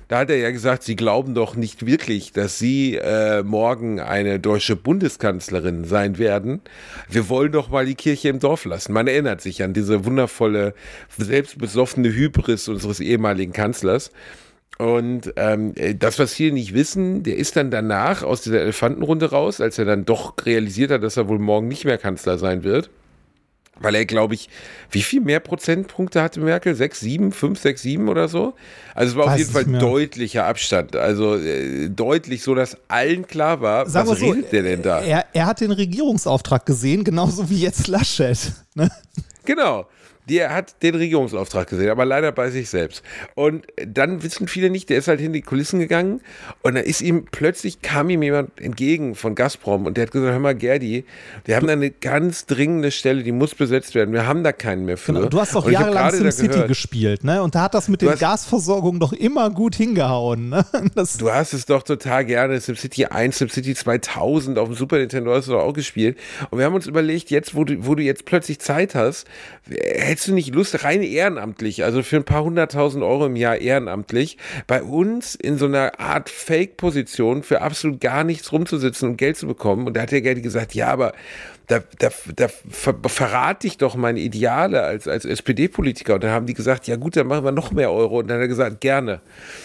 Da hat er ja gesagt, sie glauben doch nicht wirklich, dass sie äh, morgen eine deutsche Bundeskanzlerin sein werden. Wir wollen doch mal die Kirche im Dorf lassen. Man erinnert sich an diese wundervolle, selbstbesoffene Hybris unseres ehemaligen Kanzlers. Und ähm, das, was viele nicht wissen, der ist dann danach aus dieser Elefantenrunde raus, als er dann doch realisiert hat, dass er wohl morgen nicht mehr Kanzler sein wird weil er, glaube ich, wie viel mehr Prozentpunkte hatte Merkel? Sechs, sieben, fünf, sechs, sieben oder so? Also es war Weiß auf jeden Fall mehr. deutlicher Abstand. Also äh, deutlich so, dass allen klar war, Sagen was so, redet der denn da? Er, er hat den Regierungsauftrag gesehen, genauso wie jetzt Laschet. Ne? Genau. Der hat den Regierungsauftrag gesehen, aber leider bei sich selbst. Und dann wissen viele nicht, der ist halt hinter die Kulissen gegangen und dann ist ihm plötzlich kam ihm jemand entgegen von Gazprom und der hat gesagt, hör mal Gerdi, wir haben da eine ganz dringende Stelle, die muss besetzt werden. Wir haben da keinen mehr für. Genau. Du hast doch Und jahrelang da SimCity gespielt, ne? Und da hat das mit hast- Gasversorgungen doch immer gut hingehauen, ne? Du hast es doch total gerne. SimCity 1, SimCity 2000 auf dem Super Nintendo hast du doch auch gespielt. Und wir haben uns überlegt, jetzt, wo du, wo du jetzt plötzlich Zeit hast, hättest du nicht Lust, rein ehrenamtlich, also für ein paar hunderttausend Euro im Jahr ehrenamtlich, bei uns in so einer Art Fake-Position für absolut gar nichts rumzusitzen und Geld zu bekommen? Und da hat der Gerdi gesagt, ja, aber da, da, da ver verrate ich doch meine Ideale als, als SPD-Politiker. Und dann haben die gesagt, ja gut, dann machen wir noch mehr Euro. Und dann hat er gesagt, gerne.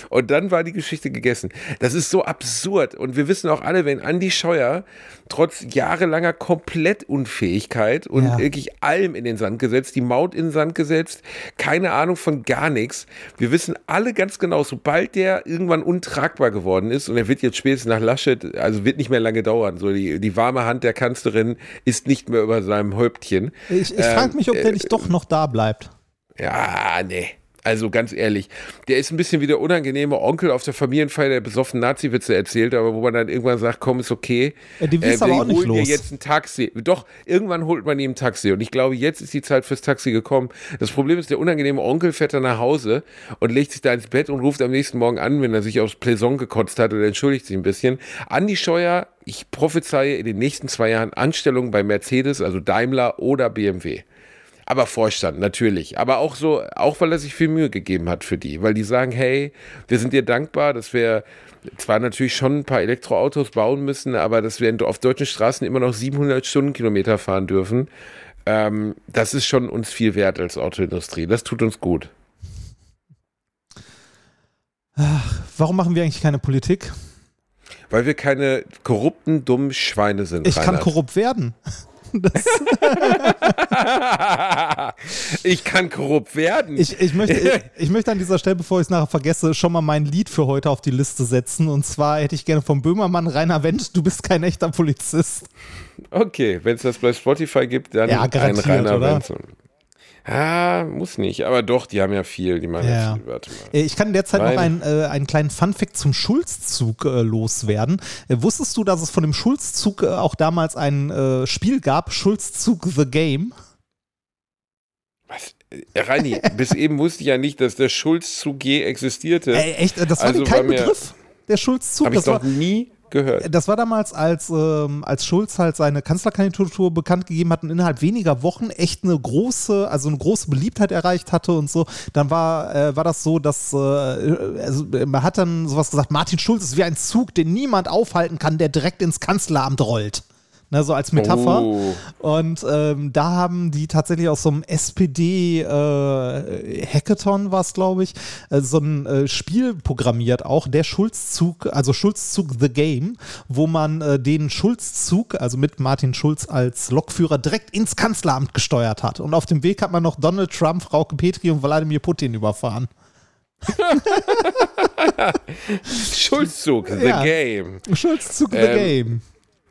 Und dann war die Geschichte gegessen. Das ist so absurd. Und wir wissen auch alle, wenn Andi Scheuer trotz jahrelanger Komplettunfähigkeit und Ja. wirklich allem in den Sand gesetzt, die Maut in den Sand gesetzt, keine Ahnung von gar nichts. Wir wissen alle ganz genau, sobald der irgendwann untragbar geworden ist, und er wird jetzt spätestens nach Laschet, also wird nicht mehr lange dauern, so die, die warme Hand der Kanzlerin ist nicht mehr über seinem Häuptchen. ich ich frage Ähm, mich, ob der äh, nicht doch noch da bleibt. Ja, nee. Also ganz ehrlich, der ist ein bisschen wie der unangenehme Onkel auf der Familienfeier, der besoffen Nazi-Witze erzählt, aber wo man dann irgendwann sagt, komm, ist okay. Ja, die wissen wir aber auch nicht holen los. jetzt ein Taxi. Doch, irgendwann holt man ihm ein Taxi. Und ich glaube, jetzt ist die Zeit fürs Taxi gekommen. Das Problem ist, der unangenehme Onkel fährt dann nach Hause und legt sich da ins Bett und ruft am nächsten Morgen an, wenn er sich aufs Plaison gekotzt hat oder entschuldigt sich ein bisschen. Andi Scheuer, ich prophezeie in den nächsten zwei Jahren Anstellungen bei Mercedes, also Daimler oder BMW. Aber Vorstand, natürlich. Aber auch so, auch weil er sich viel Mühe gegeben hat für die. Weil die sagen, hey, wir sind dir dankbar, dass wir zwar natürlich schon ein paar Elektroautos bauen müssen, aber dass wir auf deutschen Straßen immer noch 700 Stundenkilometer fahren dürfen. Ähm, das ist schon uns viel wert als Autoindustrie. Das tut uns gut. Warum machen wir eigentlich keine Politik? Weil wir keine korrupten, dummen Schweine sind. Ich kann Reinhard. korrupt werden. Ich kann korrupt werden. ich, ich, möchte, ich, ich möchte an dieser Stelle, bevor ich es nachher vergesse, schon mal mein Lied für heute auf die Liste setzen. Und zwar hätte ich gerne vom Böhmermann Rainer Wendt, du bist kein echter Polizist. Okay, wenn es das bei Spotify gibt, dann Ja, ein oder? Wenzel. Ah, muss nicht. Aber doch, die haben ja viel. Die machen ja, viel. Warte mal. Äh, Ich kann derzeit noch Weil- einen, äh, einen kleinen Funfact zum Schulzzug äh, loswerden. Äh, wusstest du, dass es von dem Schulzzug äh, auch damals ein äh, Spiel gab, Schulzzug The Game? Was? Äh, Reini, bis eben wusste ich ja nicht, dass der Schulzzug je existierte. Ey, echt, äh, das war Also kein war Begriff, der Schulzzug. Habe ich Das war, noch nie gehört. das war damals, als, ähm, als Schulz halt seine Kanzlerkandidatur bekannt gegeben hat und innerhalb weniger Wochen echt eine große, also eine große Beliebtheit erreicht hatte und so. Dann war, äh, war das so, dass äh, also, äh, man hat dann sowas gesagt, Martin Schulz ist wie ein Zug, den niemand aufhalten kann, der direkt ins Kanzleramt rollt. Ne, so als Metapher. Oh. Und ähm, da haben die tatsächlich aus so einem SPD-Hackathon, war es, glaube ich, äh, so ein äh, Spiel programmiert, auch der Schulzzug, also Schulzzug The Game, wo man äh, den Schulzzug, also mit Martin Schulz als Lokführer, direkt ins Kanzleramt gesteuert hat. Und auf dem Weg hat man noch Donald Trump, Frauke Petri und Wladimir Putin überfahren. Schulzzug, The Ja. Game. Schulzzug The Ähm, Game.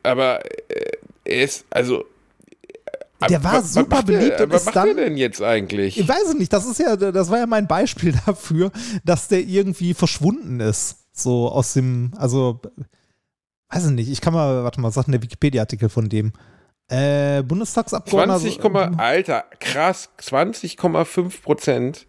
Aber äh, er ist, also. äh, Der war wa- was super macht der- beliebt und Was ist macht dann- er denn jetzt eigentlich? Ich weiß es nicht, das ist ja, das war ja mein Beispiel dafür, dass der irgendwie verschwunden ist. So aus dem, also, weiß ich nicht, ich kann mal, warte mal, was sagt denn der Wikipedia-Artikel von dem? Äh, Bundestagsabgeordneter. 20, Alter, krass, 20,5 Prozent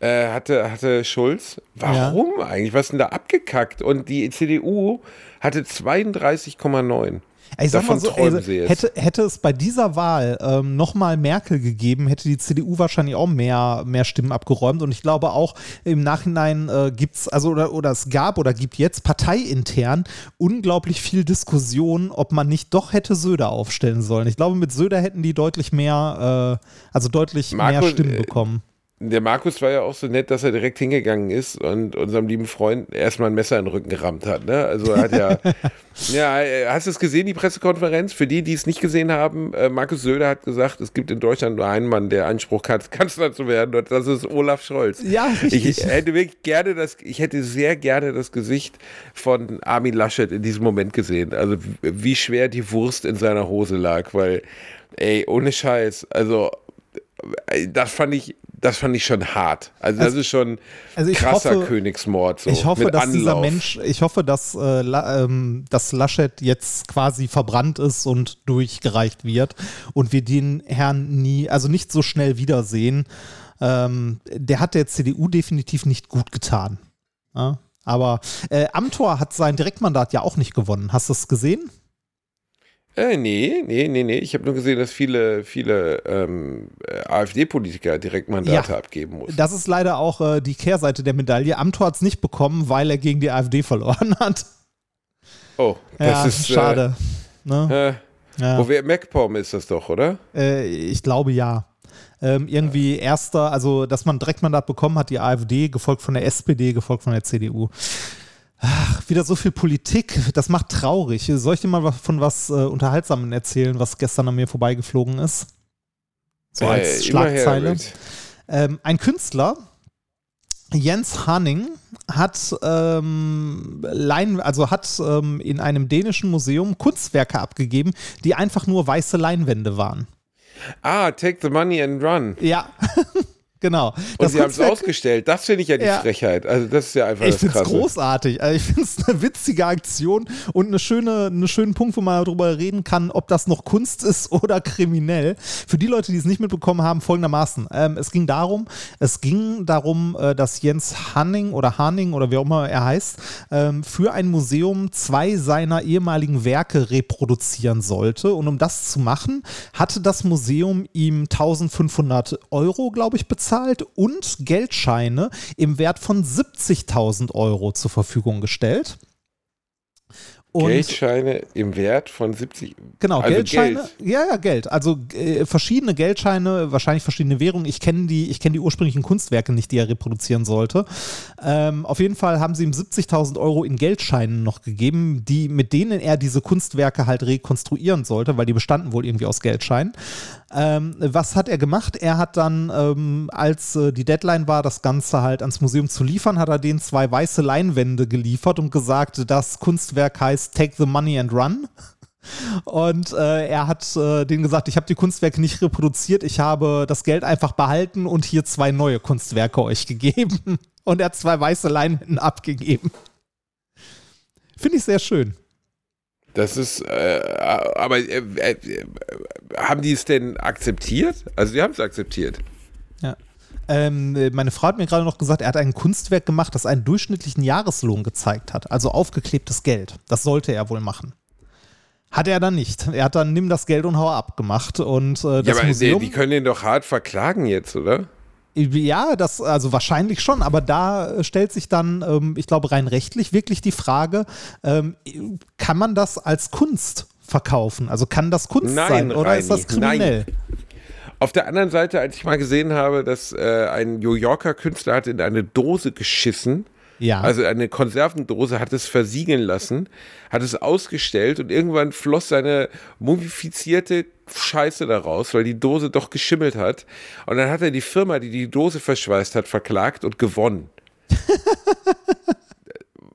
äh, hatte, hatte Schulz. Warum eigentlich? Was ist denn da abgekackt? Und die CDU hatte 32,9. Ich sag mal so, jetzt. hätte, hätte es bei dieser Wahl ähm, nochmal Merkel gegeben, hätte die CDU wahrscheinlich auch mehr, mehr Stimmen abgeräumt. Und ich glaube auch im Nachhinein äh, gibt es, also oder, oder es gab oder gibt jetzt parteiintern unglaublich viel Diskussion, ob man nicht doch hätte Söder aufstellen sollen. Ich glaube, mit Söder hätten die deutlich mehr, äh, also deutlich Marco, mehr Stimmen äh, bekommen. Der Markus war ja auch so nett, dass er direkt hingegangen ist und unserem lieben Freund erstmal ein Messer in den Rücken gerammt hat. Ne? Also er hat ja, ja, hast du es gesehen, die Pressekonferenz? Für die, die es nicht gesehen haben, äh, Markus Söder hat gesagt, es gibt in Deutschland nur einen Mann, der Anspruch hat, Kanzler zu werden und das ist Olaf Scholz. Ja, richtig. Ich hätte wirklich gerne das, ich hätte sehr gerne das Gesicht von Armin Laschet in diesem Moment gesehen. Also wie schwer die Wurst in seiner Hose lag, weil, ey, ohne Scheiß, also äh, das fand ich das fand ich schon hart. Also, also das ist schon also krasser hoffe, Königsmord. So, ich hoffe, dass Anlauf. dieser Mensch, ich hoffe, dass, äh, ähm, dass Laschet jetzt quasi verbrannt ist und durchgereicht wird und wir den Herrn nie, also nicht so schnell wiedersehen. Ähm, der hat der CDU definitiv nicht gut getan. Ja? Aber äh, Amtor hat sein Direktmandat ja auch nicht gewonnen. Hast du es gesehen? Äh, nee, nee, nee, nee. Ich habe nur gesehen, dass viele, viele ähm, äh, AfD-Politiker direkt Mandate ja, abgeben mussten. Das ist leider auch äh, die Kehrseite der Medaille. Amthor hat es nicht bekommen, weil er gegen die AfD verloren hat. Oh, das ja, ist äh, schade. Ne? Äh, ja. Wo wir MacPom ist das doch, oder? Äh, ich glaube ja. Ähm, irgendwie erster, also dass man Direktmandat bekommen hat, die AfD, gefolgt von der SPD, gefolgt von der CDU. Ach, wieder so viel Politik, das macht traurig. Soll ich dir mal von was äh, Unterhaltsamen erzählen, was gestern an mir vorbeigeflogen ist? So äh, als Schlagzeile. Ähm, ein Künstler, Jens Hanning, hat, ähm, Lein, also hat ähm, in einem dänischen Museum Kunstwerke abgegeben, die einfach nur weiße Leinwände waren. Ah, take the money and run. Ja. Genau. Und sie haben es ausgestellt. Das finde ich ja die ja. Frechheit. Also das ist ja einfach das. Ich finde es großartig. Also ich finde es eine witzige Aktion und eine schöne, einen schönen Punkt, wo man darüber reden kann, ob das noch Kunst ist oder kriminell. Für die Leute, die es nicht mitbekommen haben, folgendermaßen. Ähm, es ging darum, es ging darum, äh, dass Jens Hanning oder Hanning oder wie auch immer er heißt, ähm, für ein Museum zwei seiner ehemaligen Werke reproduzieren sollte. Und um das zu machen, hatte das Museum ihm 1500 Euro, glaube ich, bezahlt bezahlt und Geldscheine im Wert von 70.000 Euro zur Verfügung gestellt. Und Geldscheine im Wert von 70. Genau, also Geldscheine. Geld. Ja, ja, Geld. Also äh, verschiedene Geldscheine, wahrscheinlich verschiedene Währungen. Ich kenne die, ich die ursprünglichen Kunstwerke nicht, die er reproduzieren sollte. Ähm, auf jeden Fall haben sie ihm 70.000 Euro in Geldscheinen noch gegeben, die, mit denen er diese Kunstwerke halt rekonstruieren sollte, weil die bestanden wohl irgendwie aus Geldscheinen. Ähm, was hat er gemacht? Er hat dann, ähm, als äh, die Deadline war, das Ganze halt ans Museum zu liefern, hat er denen zwei weiße Leinwände geliefert und gesagt, das Kunstwerk heißt Take the Money and Run. Und äh, er hat äh, denen gesagt, ich habe die Kunstwerke nicht reproduziert, ich habe das Geld einfach behalten und hier zwei neue Kunstwerke euch gegeben. Und er hat zwei weiße Leinwände abgegeben. Finde ich sehr schön. Das ist, äh, aber äh, äh, haben die es denn akzeptiert? Also, sie haben es akzeptiert. Ja. Ähm, meine Frau hat mir gerade noch gesagt, er hat ein Kunstwerk gemacht, das einen durchschnittlichen Jahreslohn gezeigt hat, also aufgeklebtes Geld. Das sollte er wohl machen. Hat er dann nicht. Er hat dann nimm das Geld und hau ab gemacht. Und, äh, das ja, aber Museum, die, die können den doch hart verklagen jetzt, oder? Ja, das, also wahrscheinlich schon, aber da stellt sich dann, ähm, ich glaube, rein rechtlich wirklich die Frage, ähm, kann man das als Kunst verkaufen? Also kann das Kunst Nein, sein oder Reini, ist das kriminell? Nein. Auf der anderen Seite, als ich mal gesehen habe, dass äh, ein New Yorker Künstler hat in eine Dose geschissen, ja. Also eine Konservendose hat es versiegeln lassen, hat es ausgestellt und irgendwann floss seine mumifizierte Scheiße daraus, weil die Dose doch geschimmelt hat. Und dann hat er die Firma, die die Dose verschweißt hat, verklagt und gewonnen.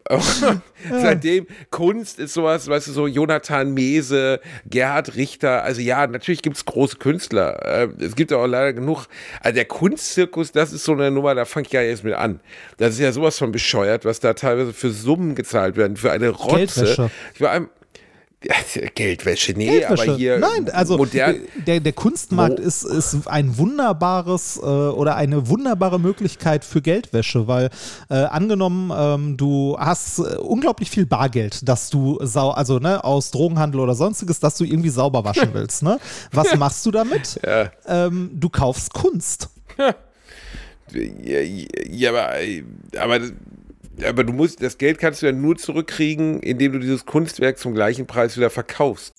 Seitdem Kunst ist sowas, weißt du, so Jonathan Mese, Gerhard Richter, also ja, natürlich gibt es große Künstler. Äh, es gibt auch leider genug. Also der Kunstzirkus, das ist so eine Nummer, da fange ich ja jetzt mit an. Das ist ja sowas von bescheuert, was da teilweise für Summen gezahlt werden, für eine Rotze. Ich war einem, Geldwäsche, nee, Geldwäsche. aber hier Nein, also modern. Der, der Kunstmarkt oh. ist, ist ein wunderbares äh, oder eine wunderbare Möglichkeit für Geldwäsche, weil äh, angenommen, ähm, du hast äh, unglaublich viel Bargeld, dass du sau, also ne, aus Drogenhandel oder sonstiges, dass du irgendwie sauber waschen willst. Ne? Was machst du damit? Ja. Ähm, du kaufst Kunst. Ja, ja aber, aber aber du musst, das Geld kannst du ja nur zurückkriegen, indem du dieses Kunstwerk zum gleichen Preis wieder verkaufst.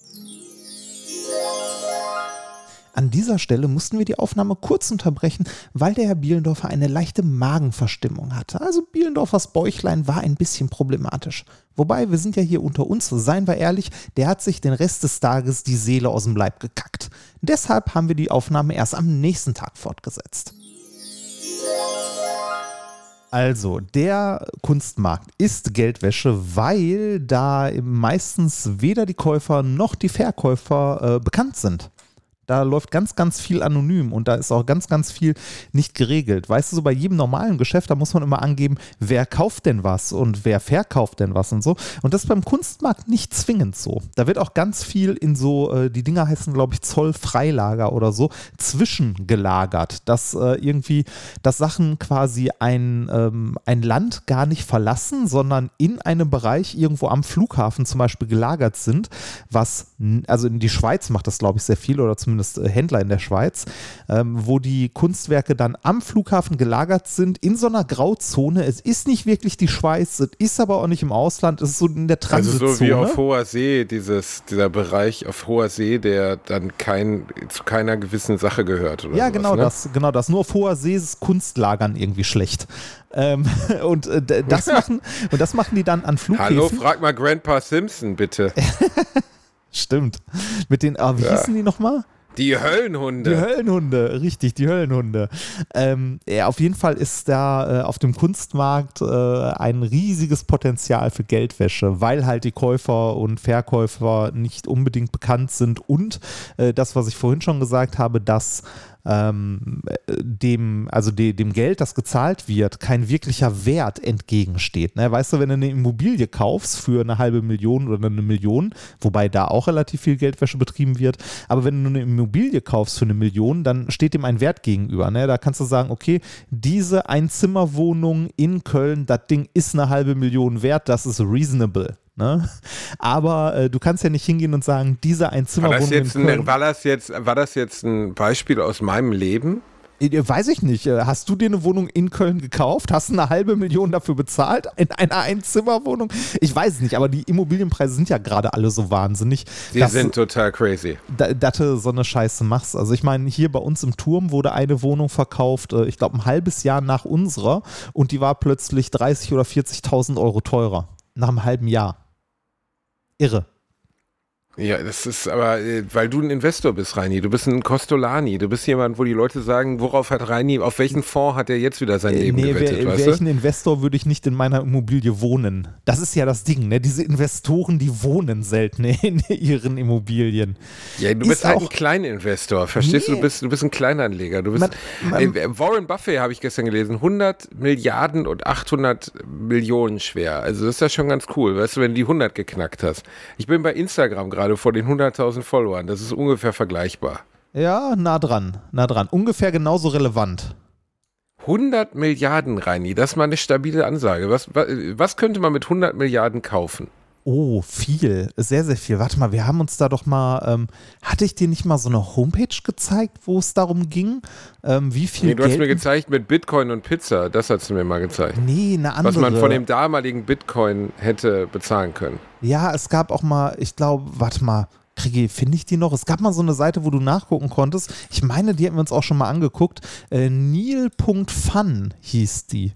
An dieser Stelle mussten wir die Aufnahme kurz unterbrechen, weil der Herr Bielendorfer eine leichte Magenverstimmung hatte. Also Bielendorfers Bäuchlein war ein bisschen problematisch. Wobei, wir sind ja hier unter uns, seien wir ehrlich, der hat sich den Rest des Tages die Seele aus dem Leib gekackt. Deshalb haben wir die Aufnahme erst am nächsten Tag fortgesetzt. Also, der Kunstmarkt ist Geldwäsche, weil da meistens weder die Käufer noch die Verkäufer äh, bekannt sind. Da läuft ganz, ganz viel anonym und da ist auch ganz, ganz viel nicht geregelt. Weißt du, so bei jedem normalen Geschäft, da muss man immer angeben, wer kauft denn was und wer verkauft denn was und so. Und das ist beim Kunstmarkt nicht zwingend so. Da wird auch ganz viel in so, äh, die Dinger heißen, glaube ich, Zollfreilager oder so, zwischengelagert. Dass äh, irgendwie, dass Sachen quasi ein, ähm, ein Land gar nicht verlassen, sondern in einem Bereich irgendwo am Flughafen zum Beispiel gelagert sind, was, also in die Schweiz macht das, glaube ich, sehr viel oder zumindest äh, Händler in der Schweiz, ähm, wo die Kunstwerke dann am Flughafen gelagert sind, in so einer Grauzone. Es ist nicht wirklich die Schweiz, es ist aber auch nicht im Ausland, es ist so in der Transitzone. Also so wie auf hoher See, dieses, dieser Bereich auf hoher See, der dann kein, zu keiner gewissen Sache gehört. ja, sowas, genau ne? das, genau das. Nur auf hoher See ist Kunstlagern irgendwie schlecht. Ähm, und, äh, das machen, und das machen die dann an Flughäfen. Hallo, frag mal Grandpa Simpson bitte. Stimmt. Mit den, ah, wie ja. hießen die nochmal? Die Höllenhunde. Die Höllenhunde, richtig, die Höllenhunde. Ähm, ja, auf jeden Fall ist da äh, auf dem Kunstmarkt äh, ein riesiges Potenzial für Geldwäsche, weil halt die Käufer und Verkäufer nicht unbedingt bekannt sind und äh, das, was ich vorhin schon gesagt habe, dass ähm, dem, also de, dem Geld, das gezahlt wird, kein wirklicher Wert entgegensteht. Ne? Weißt du, wenn du eine Immobilie kaufst für eine halbe Million oder eine Million, wobei da auch relativ viel Geldwäsche betrieben wird, aber wenn du eine Immobilie kaufst für eine Million, dann steht dem ein Wert gegenüber. Ne? Da kannst du sagen, okay, diese Einzimmerwohnung in Köln, das Ding ist eine halbe Million wert, das ist reasonable. Ne? Aber äh, du kannst ja nicht hingehen und sagen, diese Einzimmerwohnung. War, war, das jetzt, war das jetzt ein Beispiel aus meinem Leben? Äh, weiß ich nicht. Äh, hast du dir eine Wohnung in Köln gekauft? Hast du eine halbe Million dafür bezahlt? In einer Einzimmerwohnung? Ich weiß es nicht, aber die Immobilienpreise sind ja gerade alle so wahnsinnig. Die dass, sind total crazy. Dass du so eine Scheiße machst. Also ich meine, hier bei uns im Turm wurde eine Wohnung verkauft, äh, ich glaube ein halbes Jahr nach unserer und die war plötzlich 30.000 oder 40.000 Euro teurer. Nach einem halben Jahr irre. Ja, das ist aber, äh, weil du ein Investor bist, Reini. Du bist ein Costolani. Du bist jemand, wo die Leute sagen, worauf hat Reini, auf welchen Fonds hat er jetzt wieder sein äh, Leben nee, gewettet? Wäre ich ein Investor, würde ich nicht in meiner Immobilie wohnen. Das ist ja das Ding, ne? Diese Investoren, die wohnen selten in ihren Immobilien. Ja, du ist bist halt ein Kleininvestor. Verstehst nee. du? Du bist, du bist ein Kleinanleger. Du bist, man, man, äh, Warren Buffett habe ich gestern gelesen, 100 Milliarden und 800 Millionen schwer. Also das ist ja schon ganz cool, weißt du, wenn du die 100 geknackt hast. Ich bin bei Instagram gerade gerade vor den 100.000 Followern. Das ist ungefähr vergleichbar. Ja, nah dran, nah dran. Ungefähr genauso relevant. 100 Milliarden, Reini, das ist mal eine stabile Ansage. Was, was, was könnte man mit 100 Milliarden kaufen? Oh, viel, sehr, sehr viel. Warte mal, wir haben uns da doch mal, ähm, hatte ich dir nicht mal so eine Homepage gezeigt, wo es darum ging, ähm, wie viel Nee, du Geld hast mir gezeigt mit Bitcoin und Pizza, das hast du mir mal gezeigt. Nee, eine andere. Was man von dem damaligen Bitcoin hätte bezahlen können. Ja, es gab auch mal, ich glaube, warte mal, kriege, finde ich die noch? Es gab mal so eine Seite, wo du nachgucken konntest. Ich meine, die hätten wir uns auch schon mal angeguckt. Äh, Neil.fun hieß die.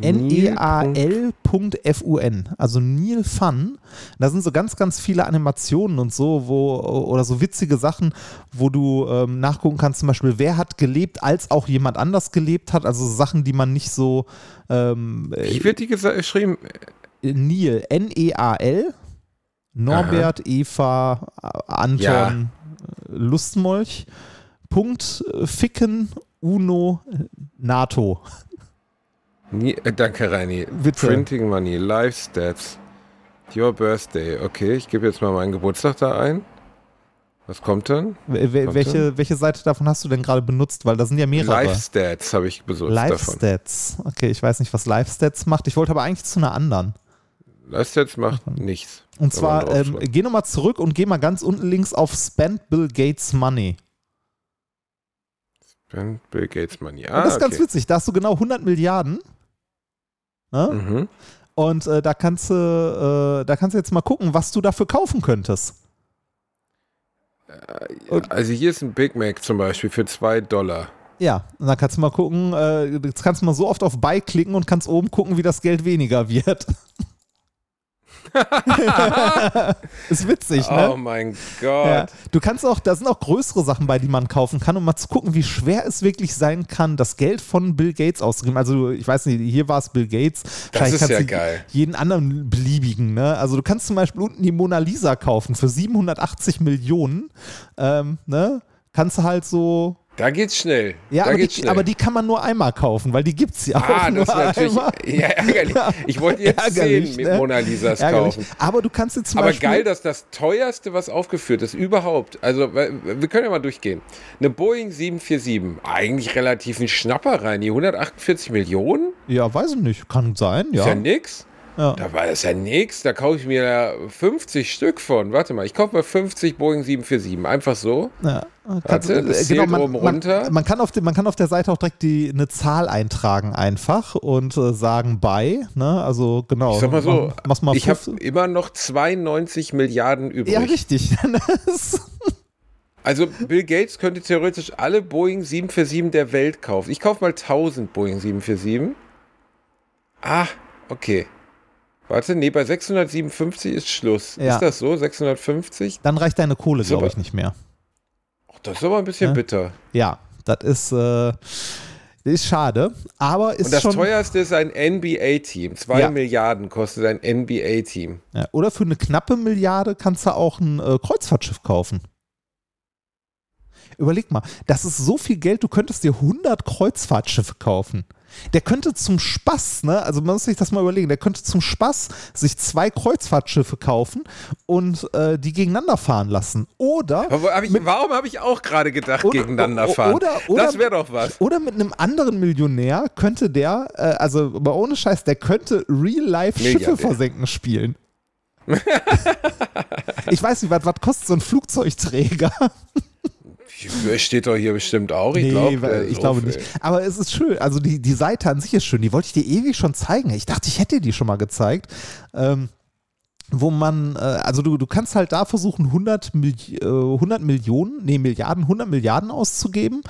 N-E-A-L.fun, also Neil Fun. Da sind so ganz, ganz viele Animationen und so, wo, oder so witzige Sachen, wo du ähm, nachgucken kannst, zum Beispiel, wer hat gelebt, als auch jemand anders gelebt hat, also Sachen, die man nicht so. Ähm, Wie wird die geschrieben? Neil, N-E-A-L, Norbert, Aha. Eva, Anton, ja. Lustmolch, Punkt, Ficken, Uno, NATO. Nie, äh, danke, Reini. Bitte. Printing Money, Live Stats, Your Birthday. Okay, ich gebe jetzt mal meinen Geburtstag da ein. Was kommt dann? W welche, dann? welche Seite davon hast du denn gerade benutzt? Weil da sind ja mehrere. Live Stats habe ich besucht. Live Stats. Okay, ich weiß nicht, was Live Stats macht. Ich wollte aber eigentlich zu einer anderen. Live Stats macht okay. nichts. Und zwar, ähm, geh nochmal zurück und geh mal ganz unten links auf Spend Bill Gates Money. Spend Bill Gates Money. Ah, und das ist okay. ganz witzig. Da hast du genau 100 Milliarden. Ne? Mhm. Und äh, da kannst du, äh, da kannst du jetzt mal gucken, was du dafür kaufen könntest. Also hier ist ein Big Mac zum Beispiel für 2 Dollar. Ja, und dann kannst du mal gucken, äh, jetzt kannst du mal so oft auf Buy klicken und kannst oben gucken, wie das Geld weniger wird. ist witzig, ne? Oh mein Gott. Ja. Du kannst auch, da sind auch größere Sachen bei, die man kaufen kann, um mal zu gucken, wie schwer es wirklich sein kann, das Geld von Bill Gates auszugeben. Also, ich weiß nicht, hier war es Bill Gates. Wahrscheinlich ist ja geil. jeden anderen beliebigen, ne? Also, du kannst zum Beispiel unten die Mona Lisa kaufen für 780 Millionen, ähm, ne? Kannst du halt so Da geht's schnell. ja, da aber geht's die, schnell. aber die kann man nur einmal kaufen, weil die gibt es ja auch Ah, nur das ist natürlich einmal. ja, ärgerlich. Ich wollte jetzt zehn mit ne? Mona Lisas Ärgerlich. kaufen. Aber du kannst jetzt zum Aber Beispiel. geil, dass das teuerste, was aufgeführt ist, überhaupt, also wir können ja mal durchgehen. Eine Boeing 747, eigentlich relativ ein Schnapper rein, die 148 Millionen, ja, weiß ich nicht. Kann sein, ja. ist ja nix. Ja. Da war das ja nix, da kaufe ich mir ja 50 Stück von. Warte mal, ich kaufe mal 50 Boeing 747, einfach so. Ja, kannst, Warte, das zählt oben runter. Man, man, kann auf man kann auf der Seite auch direkt die, eine Zahl eintragen einfach und äh, sagen bei. Ne? Also genau. Ich sag mal so, Mach, mal ich habe 15. immer noch 92 Milliarden übrig. Ja, richtig. Also Bill Gates könnte theoretisch alle Boeing 747 der Welt kaufen. Ich kaufe mal 1000 Boeing 747. Ah, okay. Warte, nee, bei 657 ist Schluss. Ja. Ist das so? 650? Dann reicht deine Kohle, glaube ich, nicht mehr. Ach, das ist aber ein bisschen Ja. bitter. Ja, das ist, äh, ist schade. Aber ist Und das schon. teuerste ist ein NBA-Team. Zwei Ja. Milliarden kostet ein NBA-Team. Oder für eine knappe Milliarde kannst du auch ein äh, Kreuzfahrtschiff kaufen. Überleg mal, das ist so viel Geld, du könntest dir 100 Kreuzfahrtschiffe kaufen. Der könnte zum Spaß, ne, also man muss sich das mal überlegen, der könnte zum Spaß sich zwei Kreuzfahrtschiffe kaufen und äh, die gegeneinander fahren lassen. Oder, hab ich, warum habe ich auch gerade gedacht, Oder- gegeneinander fahren? oder- oder- das wäre doch was. oder mit einem anderen Millionär könnte der, äh, also aber ohne Scheiß, der könnte Real-Life Schiffe Milliardär. versenken spielen. ich weiß nicht, was, was kostet so ein Flugzeugträger? Steht doch hier bestimmt auch. Ich, glaub, weil- der ich glaube nicht. Aber es ist schön. Also die, die Seite an sich ist schön. Die wollte ich dir ewig schon zeigen. Ich dachte, ich hätte dir die schon mal gezeigt. Ähm, wo man, äh, also du, du kannst halt da versuchen, 100, Mil äh, 100 Millionen, nee, Milliarden, 100 Milliarden auszugeben.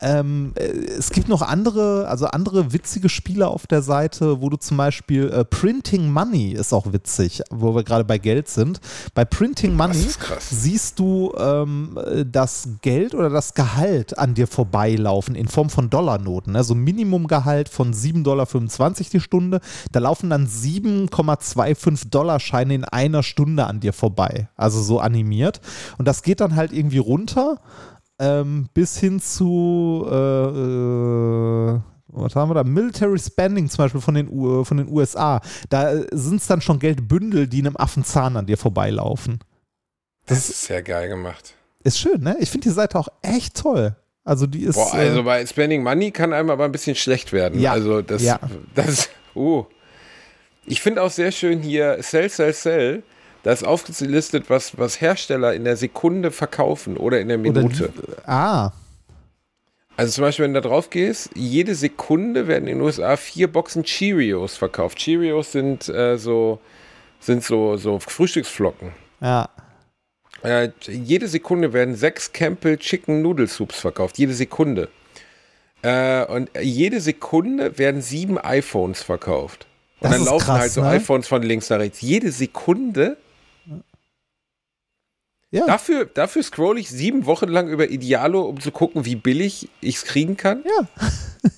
Ähm, äh, es gibt noch andere, also andere witzige Spiele auf der Seite, wo du zum Beispiel äh, Printing Money ist auch witzig, wo wir gerade bei Geld sind. Bei Printing Money siehst du ähm, äh, das Geld oder das Gehalt an dir vorbeilaufen in Form von Dollarnoten. Also Minimumgehalt von 7,25 Dollar die Stunde. Da laufen dann 7,25 Dollarscheine in einer Stunde an dir vorbei. Also so animiert. Und das geht dann halt irgendwie runter ähm, bis hin zu äh, äh, was haben wir da? Military Spending zum Beispiel von den, U von den USA. Da sind es dann schon Geldbündel, die in einem Affenzahn an dir vorbeilaufen. Das ist sehr geil gemacht. Ist schön, ne? Ich finde die Seite auch echt toll. Also die ist. Boah, also bei Spending Money kann einem aber ein bisschen schlecht werden. Ja, Also das, ja. das, uh. Ich finde auch sehr schön hier Sell, Sell, Sell. Da ist aufgelistet, was, was Hersteller in der Sekunde verkaufen oder in der Minute. ah, Also zum Beispiel, wenn du da drauf gehst, jede Sekunde werden in den USA vier Boxen Cheerios verkauft. Cheerios sind äh, so, sind so, so Frühstücksflocken. ja. Äh, jede Sekunde werden sechs Campbell Chicken Noodle Soups verkauft. Jede Sekunde. Äh, und jede Sekunde werden sieben iPhones verkauft. Und Das dann laufen krass, halt so ne? iPhones von links nach rechts. Jede Sekunde. Ja. Dafür, dafür scroll ich sieben Wochen lang über Idealo, um zu gucken, wie billig ich es kriegen kann. ja.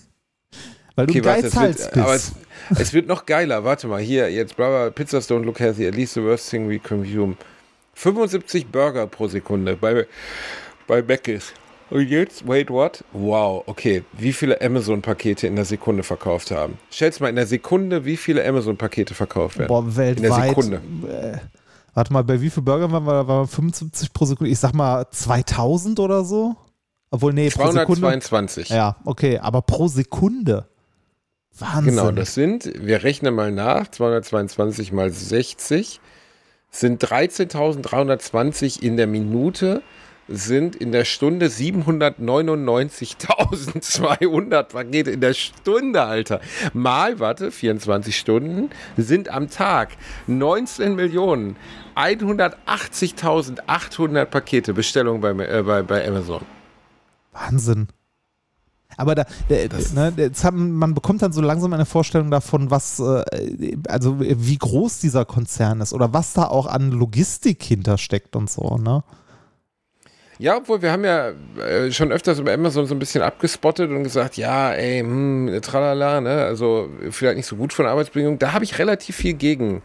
Weil du Okay, warte, Geiz es Hals wird, bist. aber es, es wird noch geiler. Warte mal, hier, jetzt, bla, Pizzas don't look healthy, at least the worst thing we consume. 75 Burger pro Sekunde bei, bei Mc's. Und jetzt, wait, what? Wow, okay. Wie viele Amazon-Pakete in der Sekunde verkauft haben? Stell's mal in der Sekunde, wie viele Amazon-Pakete verkauft werden. Boah, weltweit. In der Sekunde. Äh, warte mal, bei wie viel Burger waren wir? Da waren wir 75 pro Sekunde. Ich sag mal 2000 oder so. Obwohl, nee, pro Sekunde. 222. Ja, okay, aber pro Sekunde. Wahnsinn. Genau, das sind, wir rechnen mal nach, 222 mal 60 sind 13.320 in der Minute, sind in der Stunde 799.200 Pakete in der Stunde, Alter. Mal, warte, 24 Stunden sind am Tag 19 Millionen 180.800 Pakete Bestellung bei, äh, bei, bei Amazon. Wahnsinn. Aber da, der, ne, jetzt haben, man bekommt dann so langsam eine Vorstellung davon, was, äh, also wie groß dieser Konzern ist oder was da auch an Logistik hintersteckt und so, ne? Ja, obwohl wir haben ja äh, schon öfters über Amazon so ein bisschen abgespottet und gesagt, ja, ey, hm, tralala, ne, also vielleicht nicht so gut von Arbeitsbedingungen. Da habe ich relativ viel gegen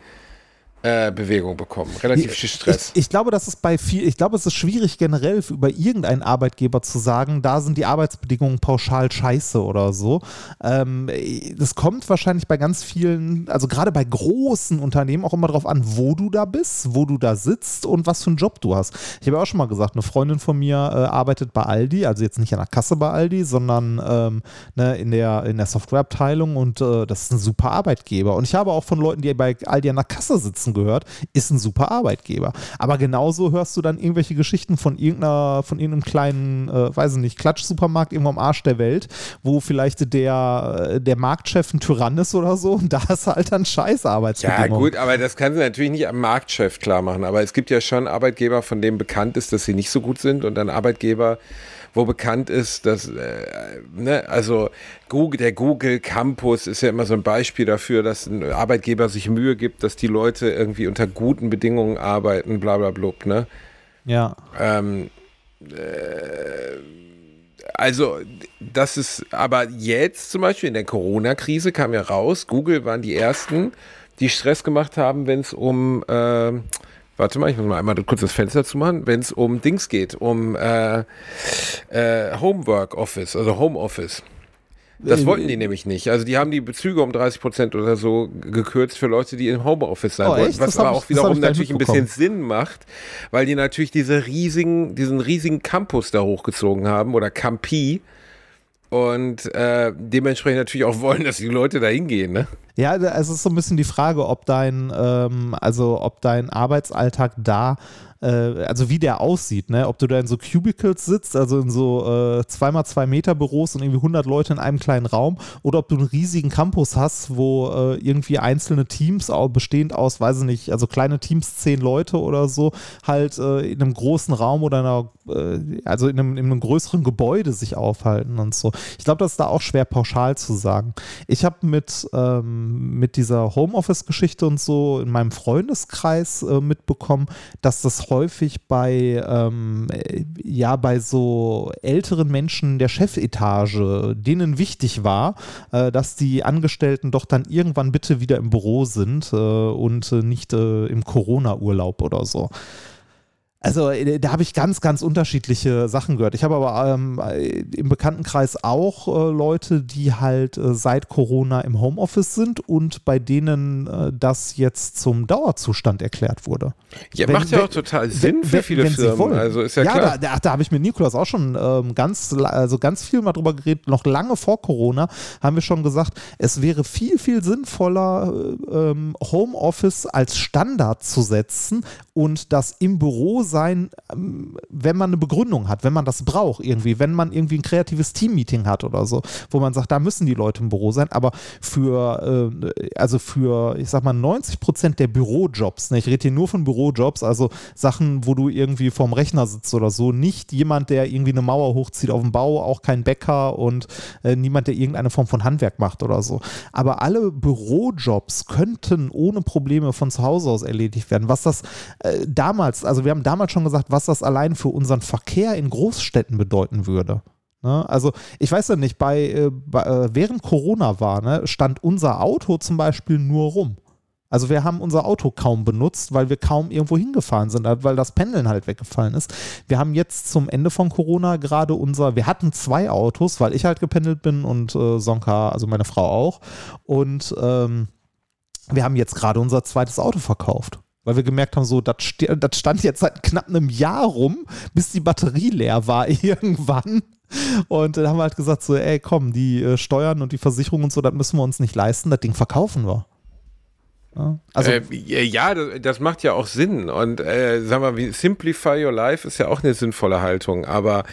äh, Bewegung bekommen, relativ viel Stress. Ich, ich, glaube, das ist bei viel, ich glaube, es ist schwierig generell über irgendeinen Arbeitgeber zu sagen, da sind die Arbeitsbedingungen pauschal scheiße oder so. Ähm, das kommt wahrscheinlich bei ganz vielen, also gerade bei großen Unternehmen auch immer darauf an, wo du da bist, wo du da sitzt und was für einen Job du hast. Ich habe auch schon mal gesagt, eine Freundin von mir äh, arbeitet bei Aldi, also jetzt nicht an der Kasse bei Aldi, sondern ähm, ne, in der, in der Softwareabteilung und äh, das ist ein super Arbeitgeber. Und ich habe auch von Leuten, die bei Aldi an der Kasse sitzen, Herzen gehört, ist ein super Arbeitgeber. Aber genauso hörst du dann irgendwelche Geschichten von irgendeiner, von irgendeinem kleinen, äh, weiß ich nicht, Klatschsupermarkt irgendwo am Arsch der Welt, wo vielleicht der, äh, der Marktchef ein Tyrann ist oder so und da ist halt dann scheiß Arbeitsbedingungen. Ja gut, aber das kannst du natürlich nicht am Marktchef klar machen, aber es gibt ja schon Arbeitgeber, von denen bekannt ist, dass sie nicht so gut sind und dann Arbeitgeber, wo bekannt ist, dass, äh, ne, also Google, der Google Campus ist ja immer so ein Beispiel dafür, dass ein Arbeitgeber sich Mühe gibt, dass die Leute irgendwie unter guten Bedingungen arbeiten, bla bla blub, ne? Ja. Ähm, äh, also, das ist, aber jetzt zum Beispiel in der Corona-Krise kam ja raus, Google waren die ersten, die Stress gemacht haben, wenn es um äh, Warte mal, ich muss mal einmal kurz das Fenster zumachen. Wenn es um Dings geht, um äh, äh, Homework Office, also Home Office. Das wollten die nämlich nicht. Also die haben die Bezüge um 30 Prozent oder so gekürzt für Leute, die im Homeoffice sein oh, wollten. Was aber auch wiederum natürlich ein bisschen Sinn macht, weil die natürlich diese riesigen, diesen riesigen Campus da hochgezogen haben oder Campi und äh, dementsprechend natürlich auch wollen, dass die Leute da hingehen, ne? Ja, es ist so ein bisschen die Frage, ob dein, ähm, also ob dein Arbeitsalltag da äh, also wie der aussieht, ne? Ob du da in so Cubicles sitzt, also in so äh, 2x2 Meter Büros und irgendwie 100 Leute in einem kleinen Raum, oder ob du einen riesigen Campus hast, wo äh, irgendwie einzelne Teams, auch bestehend aus, weiß ich nicht, also kleine Teams, zehn Leute oder so, halt äh, in einem großen Raum oder einer, äh, also in einem, in einem größeren Gebäude sich aufhalten und so. Ich glaube, das ist da auch schwer pauschal zu sagen. Ich habe mit, ähm, mit dieser Homeoffice-Geschichte und so in meinem Freundeskreis äh, mitbekommen, dass das häufig bei, ähm, ja, bei so älteren Menschen der Chefetage, denen wichtig war, äh, dass die Angestellten doch dann irgendwann bitte wieder im Büro sind äh, und äh, nicht äh, im Corona-Urlaub oder so. Also äh, da habe ich ganz, ganz unterschiedliche Sachen gehört. Ich habe aber ähm, im Bekanntenkreis auch äh, Leute, die halt äh, seit Corona im Homeoffice sind und bei denen äh, das jetzt zum Dauerzustand erklärt wurde. Ja, wenn, macht ja auch total Sinn wenn, für viele wenn Firmen. Also ist ja, ja klar. Da, da habe ich mit Nikolas auch schon ähm, ganz, also ganz viel mal drüber geredet. Noch lange vor Corona haben wir schon gesagt, es wäre viel, viel sinnvoller, äh, ähm, Homeoffice als Standard zu setzen und das im Büro sein, ähm, wenn man eine Begründung hat, wenn man das braucht irgendwie, wenn man irgendwie ein kreatives Teammeeting hat oder so, wo man sagt, da müssen die Leute im Büro sein, aber für, äh, also für, ich sag mal, 90 Prozent der Bürojobs, ne, ich rede hier nur von Bürojobs, also Sachen, wo du irgendwie vorm Rechner sitzt oder so, nicht jemand, der irgendwie eine Mauer hochzieht auf dem Bau, auch kein Bäcker und äh, niemand, der irgendeine Form von Handwerk macht oder so. Aber alle Bürojobs könnten ohne Probleme von zu Hause aus erledigt werden, was das äh, damals, also wir haben damals schon gesagt, was das allein für unseren Verkehr in Großstädten bedeuten würde. Ne? Also ich weiß ja nicht, bei, äh, bei äh, während Corona war, ne, stand unser Auto zum Beispiel nur rum. Also wir haben unser Auto kaum benutzt, weil wir kaum irgendwo hingefahren sind, weil das Pendeln halt weggefallen ist. Wir haben jetzt zum Ende von Corona gerade unser, wir hatten zwei Autos, weil ich halt gependelt bin und äh, Sonka, also meine Frau auch. Und ähm, wir haben jetzt gerade unser zweites Auto verkauft weil wir gemerkt haben, so, das stand jetzt seit knapp einem Jahr rum, bis die Batterie leer war irgendwann. Und dann haben wir halt gesagt, so, ey, komm, die äh, Steuern und die Versicherung und so, das müssen wir uns nicht leisten, das Ding verkaufen wir. Also, äh, ja, das, das, macht ja auch Sinn. Und äh, wir, wie Simplify Your Life ist ja auch eine sinnvolle Haltung. Aber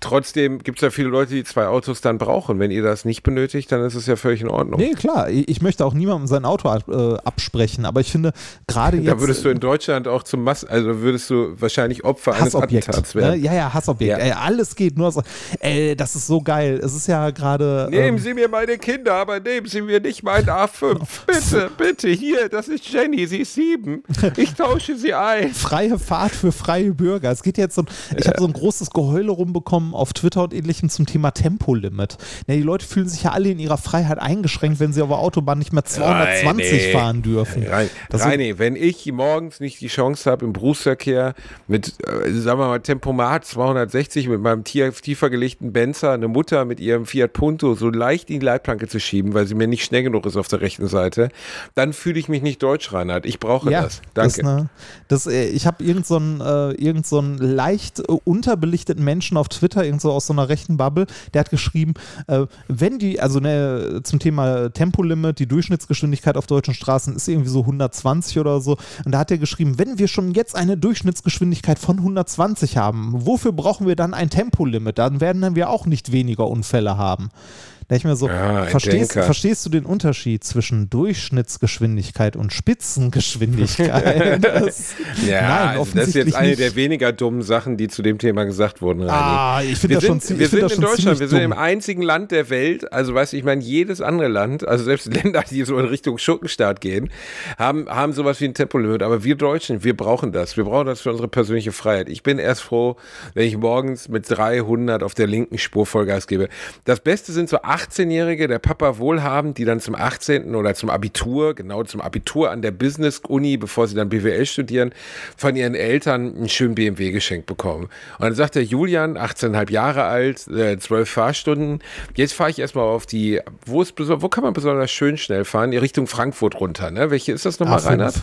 Trotzdem gibt es ja viele Leute, die zwei Autos dann brauchen. Wenn ihr das nicht benötigt, dann ist es ja völlig in Ordnung. Nee, klar. Ich möchte auch niemandem sein Auto äh, absprechen, aber ich finde gerade jetzt. Da würdest du in Deutschland auch zum Mass, also würdest du wahrscheinlich Opfer eines Attentats ne? werden. Ja, ja, Hassobjekt. Ja. Ey, alles geht nur so. Ey, das ist so geil. Es ist ja gerade. Nehmen ähm, Sie mir meine Kinder, aber nehmen Sie mir nicht meinen A5. Bitte, bitte, hier, das ist Jenny, sie ist sieben. Ich tausche sie ein. Freie Fahrt für freie Bürger. Es geht jetzt so. Ich ja. habe so ein großes Geheule rumbekommen bekommen auf Twitter und ähnlichem zum Thema Tempolimit. Ja, die Leute fühlen sich ja alle in ihrer Freiheit eingeschränkt, wenn sie auf der Autobahn nicht mehr 220 Reine. fahren dürfen. Reine, Reine wenn ich morgens nicht die Chance habe, im Berufsverkehr mit, äh, sagen wir mal, Tempomat 260 mit meinem tief, tiefer gelegten Benzer eine Mutter mit ihrem Fiat Punto so leicht in die Leitplanke zu schieben, weil sie mir nicht schnell genug ist auf der rechten Seite, dann fühle ich mich nicht deutsch, Reinhard. Ich brauche ja, das. Danke. Das, ne, das, äh, ich habe irgendeinen so äh, irgend so leicht äh, unterbelichteten Menschen auf Twitter Twitter, irgend so aus so einer rechten Bubble, der hat geschrieben, äh, wenn die, also ne, zum Thema Tempolimit, die Durchschnittsgeschwindigkeit auf deutschen Straßen ist irgendwie so 120 oder so. Und da hat er geschrieben, wenn wir schon jetzt eine Durchschnittsgeschwindigkeit von 120 haben, wofür brauchen wir dann ein Tempolimit? Dann werden wir auch nicht weniger Unfälle haben. Da ich mir so, ja, verstehst, verstehst, du den Unterschied zwischen Durchschnittsgeschwindigkeit und Spitzengeschwindigkeit? Das, ja, nein, also das ist jetzt eine nicht. der weniger dummen Sachen, die zu dem Thema gesagt wurden. Reini. Ah, ich finde das schon ziemlich Wir sind in Deutschland, wir sind im einzigen Land der Welt, also weißt du, ich meine, jedes andere Land, also selbst Länder, die so in Richtung Schurkenstaat gehen, haben, haben sowas wie ein Tempolimit. Aber wir Deutschen, wir brauchen das. Wir brauchen das für unsere persönliche Freiheit. Ich bin erst froh, wenn ich morgens mit 300 auf der linken Spur Vollgas gebe. Das Beste sind so 18-Jährige, der Papa wohlhabend, die dann zum 18. oder zum Abitur, genau zum Abitur an der Business-Uni, bevor sie dann BWL studieren, von ihren Eltern einen schönen BMW geschenkt bekommen. Und dann sagt der Julian, 18,5 Jahre alt, äh, 12 Fahrstunden, jetzt fahre ich erstmal auf die, wo, ist, wo kann man besonders schön schnell fahren? In Richtung Frankfurt runter. Ne? Welche ist das nochmal, Reinhard?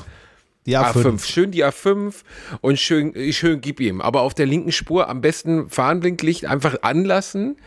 Die A5. A5. Schön die A5 und schön, schön gib ihm. Aber auf der linken Spur am besten Fahnenblinklicht einfach anlassen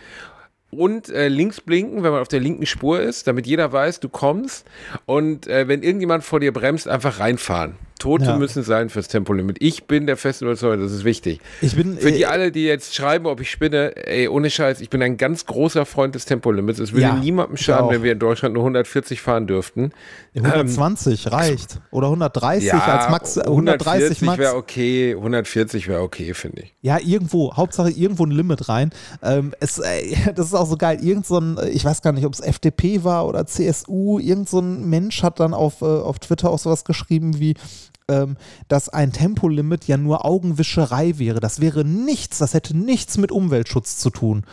und äh, links blinken, wenn man auf der linken Spur ist, damit jeder weiß, du kommst. Und äh, wenn irgendjemand vor dir bremst, einfach reinfahren. Tote ja. müssen sein fürs Tempolimit. Ich bin der festen Überzeugung, das ist wichtig. Ich bin, Für die äh, alle, die jetzt schreiben, ob ich spinne, ey, ohne Scheiß, ich bin ein ganz großer Freund des Tempolimits. Es würde ja, niemandem schaden, wenn wir in Deutschland nur 140 fahren dürften. 120 ähm, reicht. Oder 130 ja, als Max. 130 Max. wäre okay, 140 wäre okay, finde ich. Ja, irgendwo, Hauptsache irgendwo ein Limit rein. Ähm, es, äh, das ist auch so geil. Irgend so ein, ich weiß gar nicht, ob es FDP war oder CSU, irgend so ein Mensch hat dann auf, äh, auf Twitter auch sowas geschrieben wie, ähm, dass ein Tempolimit ja nur Augenwischerei wäre. Das wäre nichts, das hätte nichts mit Umweltschutz zu tun.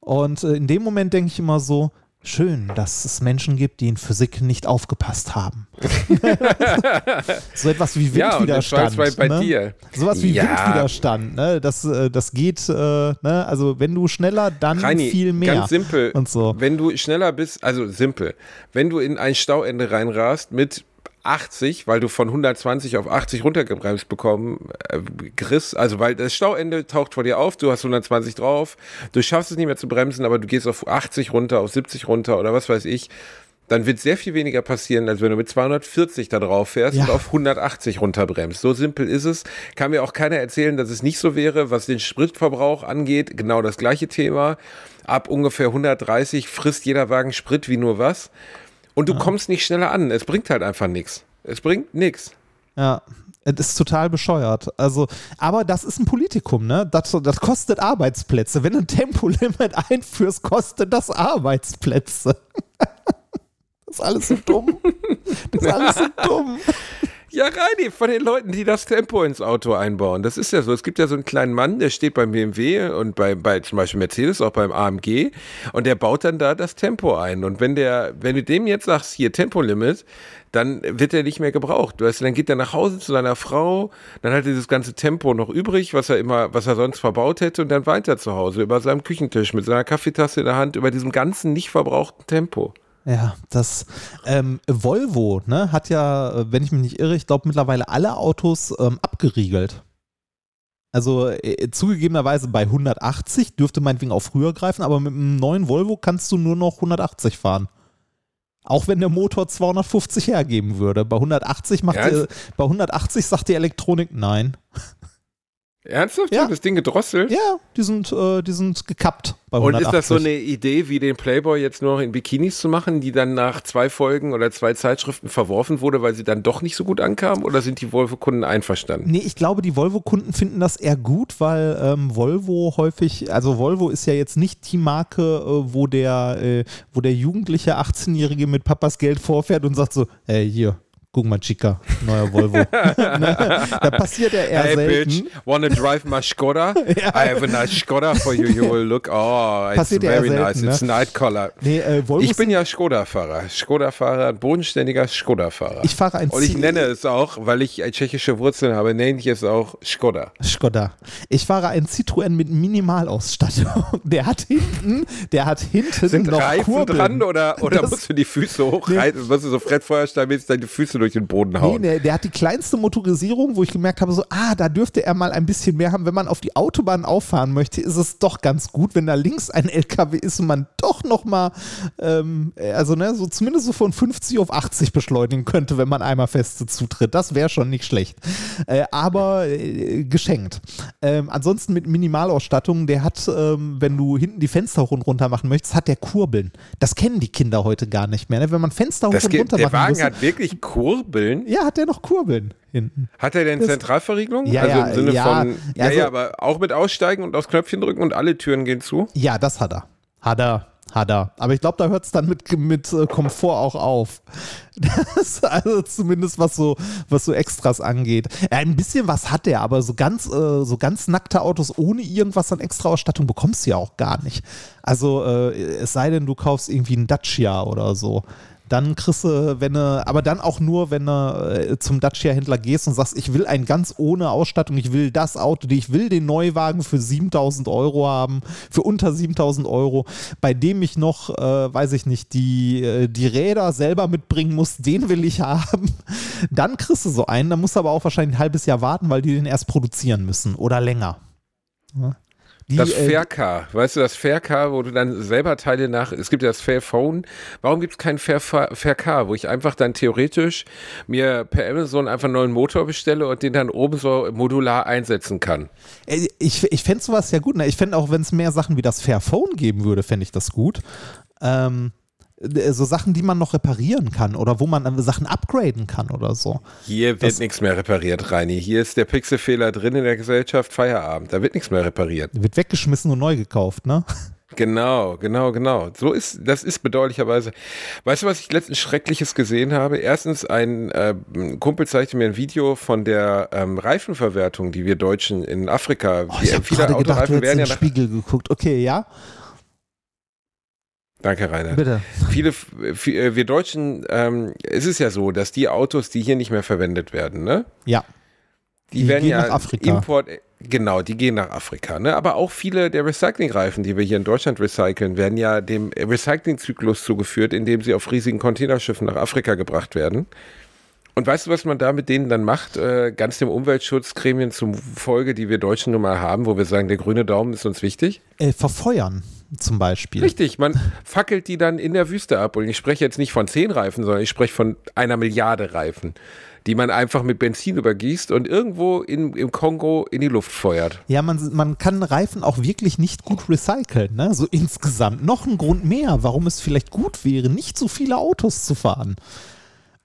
Und äh, in dem Moment denke ich immer so, schön, dass es Menschen gibt, die in Physik nicht aufgepasst haben. so etwas wie Windwiderstand. Ja, bei ne? dir. Sowas wie ja. Windwiderstand. Ne? Das, äh, das geht, äh, ne? also wenn du schneller, dann Reini, viel mehr. Ganz simpel. Und so. Wenn du schneller bist, also simpel, wenn du in ein Stauende reinrast mit 80, weil du von 120 auf 80 runtergebremst bekommen, äh, Chris, also weil das Stauende taucht vor dir auf, du hast 120 drauf, du schaffst es nicht mehr zu bremsen, aber du gehst auf 80 runter, auf 70 runter oder was weiß ich, dann wird sehr viel weniger passieren, als wenn du mit 240 da drauf fährst ja. und auf 180 runterbremst. So simpel ist es. Kann mir auch keiner erzählen, dass es nicht so wäre, was den Spritverbrauch angeht. Genau das gleiche Thema. Ab ungefähr 130 frisst jeder Wagen Sprit wie nur was. Und du ja. kommst nicht schneller an. Es bringt halt einfach nichts. Es bringt nichts. Ja, es ist total bescheuert. Also, aber das ist ein Politikum, ne? Das, das kostet Arbeitsplätze. Wenn du ein Tempolimit einführst, kostet das Arbeitsplätze. das ist alles so dumm. Das ist alles so dumm. Ja, Reini, von den Leuten, die das Tempo ins Auto einbauen. Das ist ja so. Es gibt ja so einen kleinen Mann, der steht beim BMW und bei, bei zum Beispiel Mercedes, auch beim AMG, und der baut dann da das Tempo ein. Und wenn der, wenn du dem jetzt sagst, hier Tempolimit, dann wird er nicht mehr gebraucht. Weißt du, dann geht er nach Hause zu seiner Frau, dann hat er dieses ganze Tempo noch übrig, was er immer, was er sonst verbaut hätte, und dann weiter zu Hause über seinem Küchentisch mit seiner Kaffeetasse in der Hand, über diesem ganzen nicht verbrauchten Tempo. Ja, das ähm, Volvo ne, hat ja, wenn ich mich nicht irre, ich glaube mittlerweile alle Autos ähm, abgeriegelt. Also äh, zugegebenerweise bei 180 dürfte meinetwegen auch früher greifen, aber mit einem neuen Volvo kannst du nur noch 180 fahren. Auch wenn der Motor 250 hergeben würde. Bei 180 macht Ernst? die, bei 180 sagt die Elektronik nein. Ernsthaft? Ja. Das Ding gedrosselt? Ja, die sind, äh, die sind gekappt bei Und 180. ist das so eine Idee, wie den Playboy jetzt nur noch in Bikinis zu machen, die dann nach zwei Folgen oder zwei Zeitschriften verworfen wurde, weil sie dann doch nicht so gut ankam? Oder sind die Volvo-Kunden einverstanden? Nee, ich glaube, die Volvo-Kunden finden das eher gut, weil ähm, Volvo häufig, also Volvo ist ja jetzt nicht die Marke, äh, wo der, äh, wo der jugendliche 18-Jährige mit Papas Geld vorfährt und sagt so, ey, hier, guck mal, Chica, neuer Volvo. ne? Da passiert ja eher Hey selten. bitch, wanna drive my Skoda? I have a nice Skoda for you. You will look, oh, it's Passiert ja very eher nice. selten, It's ne? night color. Nee, äh, Ich bin ja Skoda-Fahrer. Skoda-Fahrer, bodenständiger Skoda-Fahrer. Ich fahre ein Und ich nenne es auch, weil ich äh, tschechische Wurzeln habe, nenne ich es auch Skoda. Skoda. Ich fahre ein Citroën mit Minimalausstattung. Der hat hinten, der hat hinten Sind noch Reifen Kurbeln. dran oder, oder Das- musst du die Füße hochreiten? Musst du so Fred Feuerstein-mäßig deine Füße durch den Boden Nee, hauen? der, der hat die kleinste Motorisierung, wo ich gemerkt habe, so, ah, da dürfte er mal ein bisschen mehr haben. Wenn man auf die Autobahn auffahren möchte, ist es doch ganz gut, wenn da links ein LKW ist und man doch noch mal, ähm, also ne, so zumindest so von 50 auf 80 beschleunigen könnte, wenn man einmal feste zutritt. Das wäre schon nicht schlecht. Äh, aber äh, geschenkt. Ähm, ansonsten mit Minimalausstattung, der hat, ähm, wenn du hinten die Fenster hoch und runter machen möchtest, hat der Kurbeln. Das kennen die Kinder heute gar nicht mehr. Ne? Wenn man Fenster hoch Das und geht, runter der machen Wagen muss. hat wirklich Kurbeln. Ja, hat der noch Kurbeln hinten. Hat er denn Das- Zentralverriegelung? Ja, also ja, im Sinne ja. von, ja, Also- ja, aber auch mit Aussteigen und aufs Knöpfchen drücken und alle Türen gehen zu? Ja, das hat er. Hat er. Hat er. Aber ich glaube, da hört es dann mit, mit äh, Komfort auch auf. Das, also zumindest was so, was so Extras angeht. Ja, ein bisschen was hat er, aber so ganz, äh, so ganz nackte Autos ohne irgendwas an Extraausstattung bekommst du ja auch gar nicht. Also äh, es sei denn, du kaufst irgendwie einen Dacia oder so. Dann kriegst du, wenn du, aber dann auch nur, wenn du äh, zum Dacia-Händler gehst und sagst, ich will ein ganz ohne Ausstattung, ich will das Auto, ich will den Neuwagen für 7000 Euro haben, für unter 7000 Euro, bei dem ich noch, äh, weiß ich nicht, die, äh, die Räder selber mitbringen muss, den will ich haben. Dann kriegst du so einen, dann musst du aber auch wahrscheinlich ein halbes Jahr warten, weil die den erst produzieren müssen oder länger. Ja. Die, Das äh, Faircar, weißt du, das Faircar, wo du dann selber Teile nach, es gibt ja das Fairphone, warum gibt es kein Fair, Faircar, wo ich einfach dann theoretisch mir per Amazon einfach einen neuen Motor bestelle und den dann oben so modular einsetzen kann? Ich, ich fände sowas ja gut. Ne? Ich fände auch, wenn es mehr Sachen wie das Fairphone geben würde, fände ich das gut. Ähm, äh, so Sachen, die man noch reparieren kann oder wo man dann Sachen upgraden kann oder so. Hier wird nichts mehr repariert, Reini. Hier ist der Pixelfehler drin in der Gesellschaft, Feierabend. Da wird nichts mehr repariert. Wird weggeschmissen und neu gekauft, ne? Genau, genau, genau. So ist, das ist bedauerlicherweise. Weißt du, was ich letztens Schreckliches gesehen habe? Erstens, ein äh, Kumpel zeigte mir ein Video von der ähm, Reifenverwertung, die wir Deutschen in Afrika, Oh, ich habe viele gerade gedacht, du hättest werden in ja den nach, Spiegel geguckt. Okay, ja, Danke, Rainer. bitte. Viele, äh, wir Deutschen, ähm, es ist ja so, dass die Autos, die hier nicht mehr verwendet werden, ne? Ja. Die, Die werden gehen ja nach Afrika. Import, genau, die gehen nach Afrika. Ne? Aber auch viele der Recyclingreifen, die wir hier in Deutschland recyceln, werden ja dem Recyclingzyklus zugeführt, indem sie auf riesigen Containerschiffen nach Afrika gebracht werden. Und weißt du, was man da mit denen dann macht? Äh, ganz dem Umweltschutzgremien zum Folge, die wir Deutschen nun mal haben, wo wir sagen, der grüne Daumen ist uns wichtig. Äh, verfeuern zum Beispiel. Richtig, man fackelt die dann in der Wüste ab. Und ich spreche jetzt nicht von zehn Reifen, sondern ich spreche von einer Milliarde Reifen, die man einfach mit Benzin übergießt und irgendwo in, im Kongo in die Luft feuert. Ja, man, man kann Reifen auch wirklich nicht gut recyceln, ne? So insgesamt. Noch ein Grund mehr, warum es vielleicht gut wäre, nicht so viele Autos zu fahren.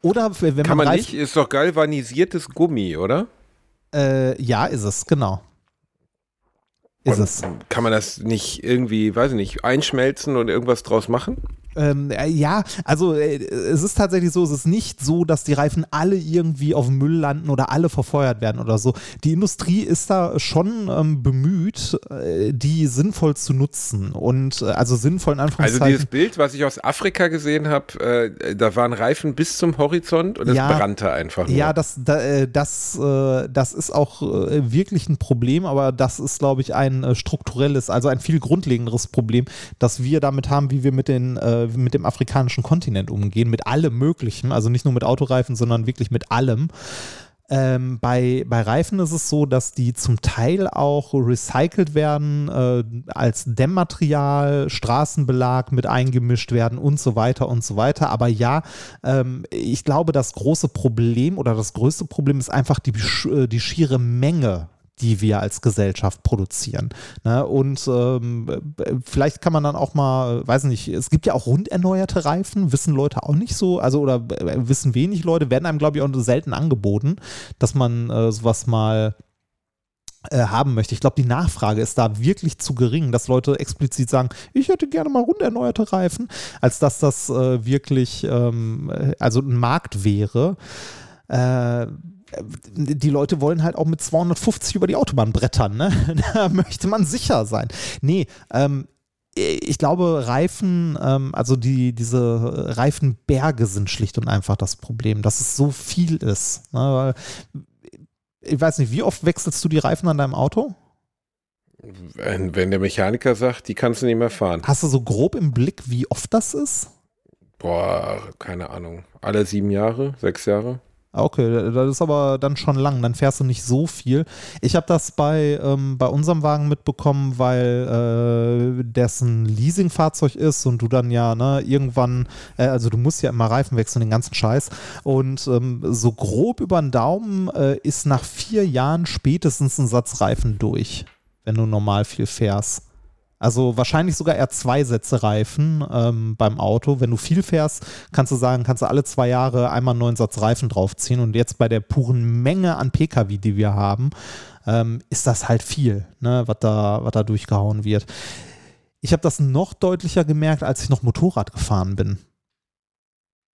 Oder wenn Kann man Reifen, nicht, ist doch galvanisiertes Gummi, oder? Äh, ja, ist es, genau. Ist Und es. Kann man das nicht irgendwie, weiß ich nicht, einschmelzen und irgendwas draus machen? Ähm, äh, ja, also äh, es ist tatsächlich so, es ist nicht so, dass die Reifen alle irgendwie auf dem Müll landen oder alle verfeuert werden oder so. Die Industrie ist da schon ähm, bemüht, äh, die sinnvoll zu nutzen und äh, also sinnvoll in Also Anführungszeichen. dieses Bild, was ich aus Afrika gesehen habe, äh, da waren Reifen bis zum Horizont und es Ja. brannte einfach nur. Ja, das, da, äh, das, das ist auch wirklich ein Problem, aber das ist, glaube ich, ein strukturelles, also ein viel grundlegenderes Problem, das wir damit haben, wie wir mit, den, äh, mit dem afrikanischen Kontinent umgehen, mit allem Möglichen, also nicht nur mit Autoreifen, sondern wirklich mit allem. Ähm, bei, bei Reifen ist es so, dass die zum Teil auch recycelt werden, äh, als Dämmmaterial, Straßenbelag mit eingemischt werden und so weiter und so weiter. Aber ja, ähm, ich glaube, das große Problem oder das größte Problem ist einfach die, äh, die schiere Menge die wir als Gesellschaft produzieren. Ne? Und ähm, vielleicht kann man dann auch mal, weiß nicht, es gibt ja auch runderneuerte Reifen, wissen Leute auch nicht so, also oder äh, wissen wenig Leute, werden einem, glaube ich, auch selten angeboten, dass man äh, sowas mal äh, haben möchte. Ich glaube, die Nachfrage ist da wirklich zu gering, dass Leute explizit sagen, ich hätte gerne mal runderneuerte Reifen, als dass das äh, wirklich ähm, also ein Markt wäre. Äh, die Leute wollen halt auch mit 250 über die Autobahn brettern, ne? Da möchte man sicher sein. Nee, ähm, ich glaube, Reifen, ähm, also die, diese Reifenberge sind schlicht und einfach das Problem, dass es so viel ist. Ne? Ich weiß nicht, wie oft wechselst du die Reifen an deinem Auto? Wenn, wenn der Mechaniker sagt, die kannst du nicht mehr fahren. Hast du so grob im Blick, wie oft das ist? Boah, keine Ahnung. Alle sieben Jahre, sechs Jahre? Ah, okay, das ist aber dann schon lang, dann fährst du nicht so viel. Ich habe das bei, ähm, bei unserem Wagen mitbekommen, weil äh, das ein Leasingfahrzeug ist und du dann ja ne, irgendwann, äh, also du musst ja immer Reifen wechseln, den ganzen Scheiß. Und ähm, so grob über den Daumen äh, ist nach vier Jahren spätestens ein Satz Reifen durch, wenn du normal viel fährst. Also wahrscheinlich sogar eher zwei Sätze Reifen ähm, beim Auto. Wenn du viel fährst, kannst du sagen, kannst du alle zwei Jahre einmal einen neuen Satz Reifen draufziehen. Und jetzt bei der puren Menge an Pkw, die wir haben, ähm, ist das halt viel, ne, was da, was da durchgehauen wird. Ich habe das noch deutlicher gemerkt, als ich noch Motorrad gefahren bin.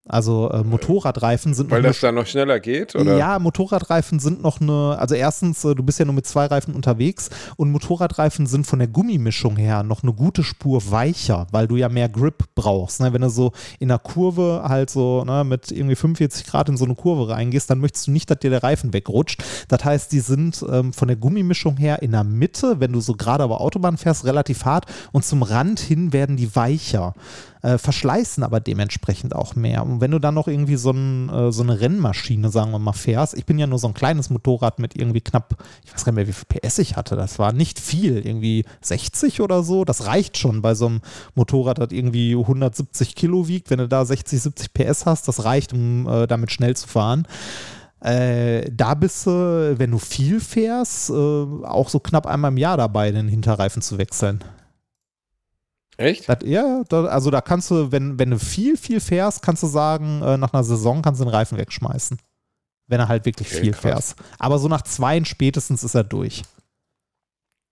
Also äh, Motorradreifen sind Weil das dann noch schneller geht, oder? Ja, Motorradreifen sind noch eine, also erstens, äh, du bist ja nur mit zwei Reifen unterwegs und Motorradreifen sind von der Gummimischung her noch eine gute Spur weicher, weil du ja mehr Grip brauchst. Ne? Wenn du so in einer Kurve halt so ne, mit irgendwie 45 Grad in so eine Kurve reingehst, dann möchtest du nicht, dass dir der Reifen wegrutscht. Das heißt, die sind ähm, von der Gummimischung her in der Mitte, wenn du so gerade aber Autobahn fährst, relativ hart und zum Rand hin werden die weicher äh, verschleißen aber dementsprechend auch mehr. Und wenn du dann noch irgendwie so, ein, äh, so eine Rennmaschine, sagen wir mal, fährst, ich bin ja nur so ein kleines Motorrad mit irgendwie knapp, ich weiß gar nicht mehr, wie viel PS ich hatte, das war nicht viel, irgendwie 60 oder so, das reicht schon bei so einem Motorrad, das irgendwie 170 Kilo wiegt, wenn du da 60, 70 PS hast, das reicht, um äh, damit schnell zu fahren. Äh, da bist du, wenn du viel fährst, äh, auch so knapp einmal im Jahr dabei, den Hinterreifen zu wechseln. Echt? Das, ja, da, also da kannst du, wenn, wenn du viel, viel fährst, kannst du sagen, äh, nach einer Saison kannst du den Reifen wegschmeißen. Wenn er halt wirklich okay, viel krass. fährst. Aber so nach zwei spätestens ist er durch.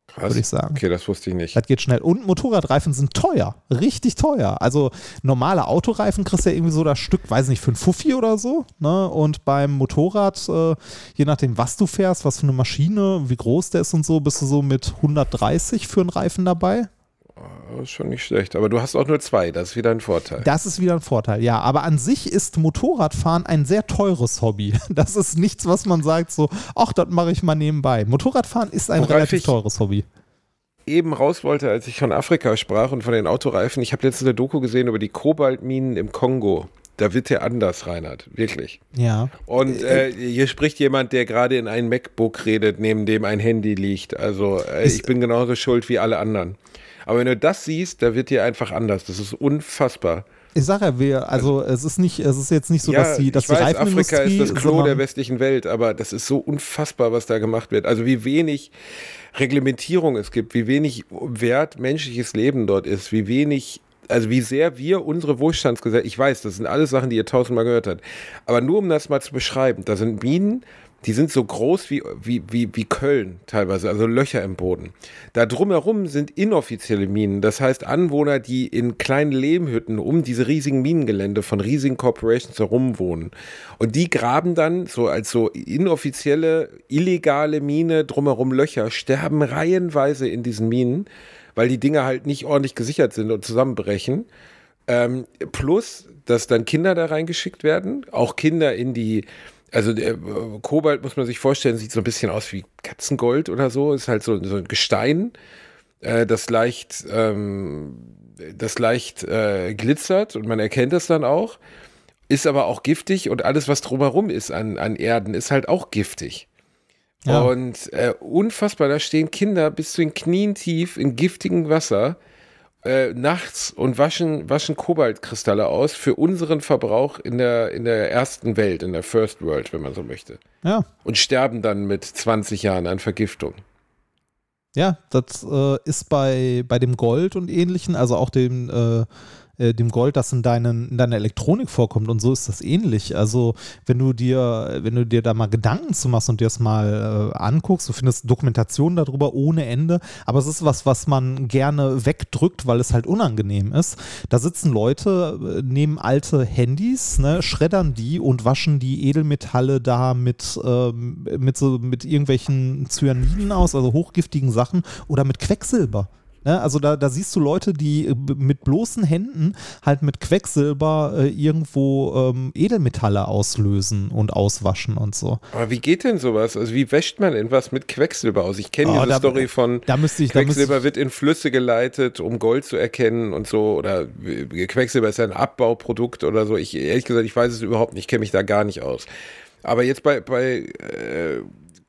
Krass. Würde ich sagen. Okay, das wusste ich nicht. Das geht schnell. Und Motorradreifen sind teuer. Richtig teuer. Also normale Autoreifen kriegst du ja irgendwie so das Stück, weiß nicht, für ein Fuffi oder so. Ne? Und beim Motorrad, äh, je nachdem, was du fährst, was für eine Maschine, wie groß der ist und so, bist du so mit 130 für einen Reifen dabei. Das ist schon nicht schlecht. Aber du hast auch nur zwei, das ist wieder ein Vorteil. Das ist wieder ein Vorteil, ja. Aber an sich ist Motorradfahren ein sehr teures Hobby. Das ist nichts, was man sagt, so, ach, das mache ich mal nebenbei. Motorradfahren ist ein Worauf relativ teures Hobby. Eben raus wollte, als ich von Afrika sprach und von den Autoreifen, ich habe letztens eine Doku gesehen über die Kobaltminen im Kongo. Da wird ja anders, Reinhard, wirklich. Ja. Und äh, hier spricht jemand, der gerade in ein MacBook redet, neben dem ein Handy liegt. Also äh, ich bin genauso schuld wie alle anderen. Aber wenn du das siehst, da wird dir einfach anders. Das ist unfassbar. Ich sage ja, wir, also es ist nicht, es ist jetzt nicht so, ja, dass die, dass ich weiß, die Afrika ist das Klo der westlichen Welt, aber das ist so unfassbar, was da gemacht wird. Also wie wenig Reglementierung es gibt, wie wenig Wert menschliches Leben dort ist, wie wenig also wie sehr wir unsere Wohlstandsgesellschaft, ich weiß, das sind alles Sachen, die ihr tausendmal gehört habt, aber nur um das mal zu beschreiben, da sind Minen, die sind so groß wie, wie, wie, wie Köln teilweise, also Löcher im Boden. Da drumherum sind inoffizielle Minen, das heißt Anwohner, die in kleinen Lehmhütten um diese riesigen Minengelände von riesigen Corporations herum wohnen. Und die graben dann so als so inoffizielle, illegale Mine drumherum Löcher, sterben reihenweise in diesen Minen, weil die Dinge halt nicht ordentlich gesichert sind und zusammenbrechen. Ähm, plus, dass dann Kinder da reingeschickt werden, auch Kinder in die also der äh, Kobalt muss man sich vorstellen, sieht so ein bisschen aus wie Katzengold oder so. Ist halt so, so ein Gestein, äh, das leicht, ähm, das leicht äh, glitzert und man erkennt es dann auch. ist aber auch giftig und alles, was drumherum ist an, an Erden, ist halt auch giftig. Ja. Und äh, unfassbar, da stehen Kinder bis zu den Knien tief in giftigem Wasser äh, nachts und waschen, waschen Kobaltkristalle aus für unseren Verbrauch in der, in der ersten Welt, in der First World, wenn man so möchte. Ja. Und sterben dann mit 20 Jahren an Vergiftung. Ja, das äh, ist bei, bei dem Gold und ähnlichen, also auch dem, äh, äh, dem Gold, das in, deinen, in deiner Elektronik vorkommt und so ist das ähnlich. Also wenn du dir, wenn du dir da mal Gedanken zu machst und dir das mal äh, anguckst, du findest Dokumentationen darüber ohne Ende, aber es ist was, was man gerne wegdrückt, weil es halt unangenehm ist. Da sitzen Leute, äh, nehmen alte Handys, ne, schreddern die und waschen die Edelmetalle da mit, ähm, mit, so, mit irgendwelchen Cyaniden aus, also hochgiftigen Sachen oder mit Quecksilber. Ne, also da, da siehst du Leute, die äh, mit bloßen Händen halt mit Quecksilber äh, irgendwo ähm, Edelmetalle auslösen und auswaschen und so. Aber wie geht denn sowas? Also wie wäscht man denn was mit Quecksilber aus? Ich kenne Oh, diese da- Story von da ich- da Quecksilber ich- wird in Flüsse geleitet, um Gold zu erkennen und so. Oder äh, Quecksilber ist ja ein Abbauprodukt oder so. Ich ehrlich gesagt, ich weiß es überhaupt nicht, ich kenne mich da gar nicht aus. Aber jetzt bei, bei äh,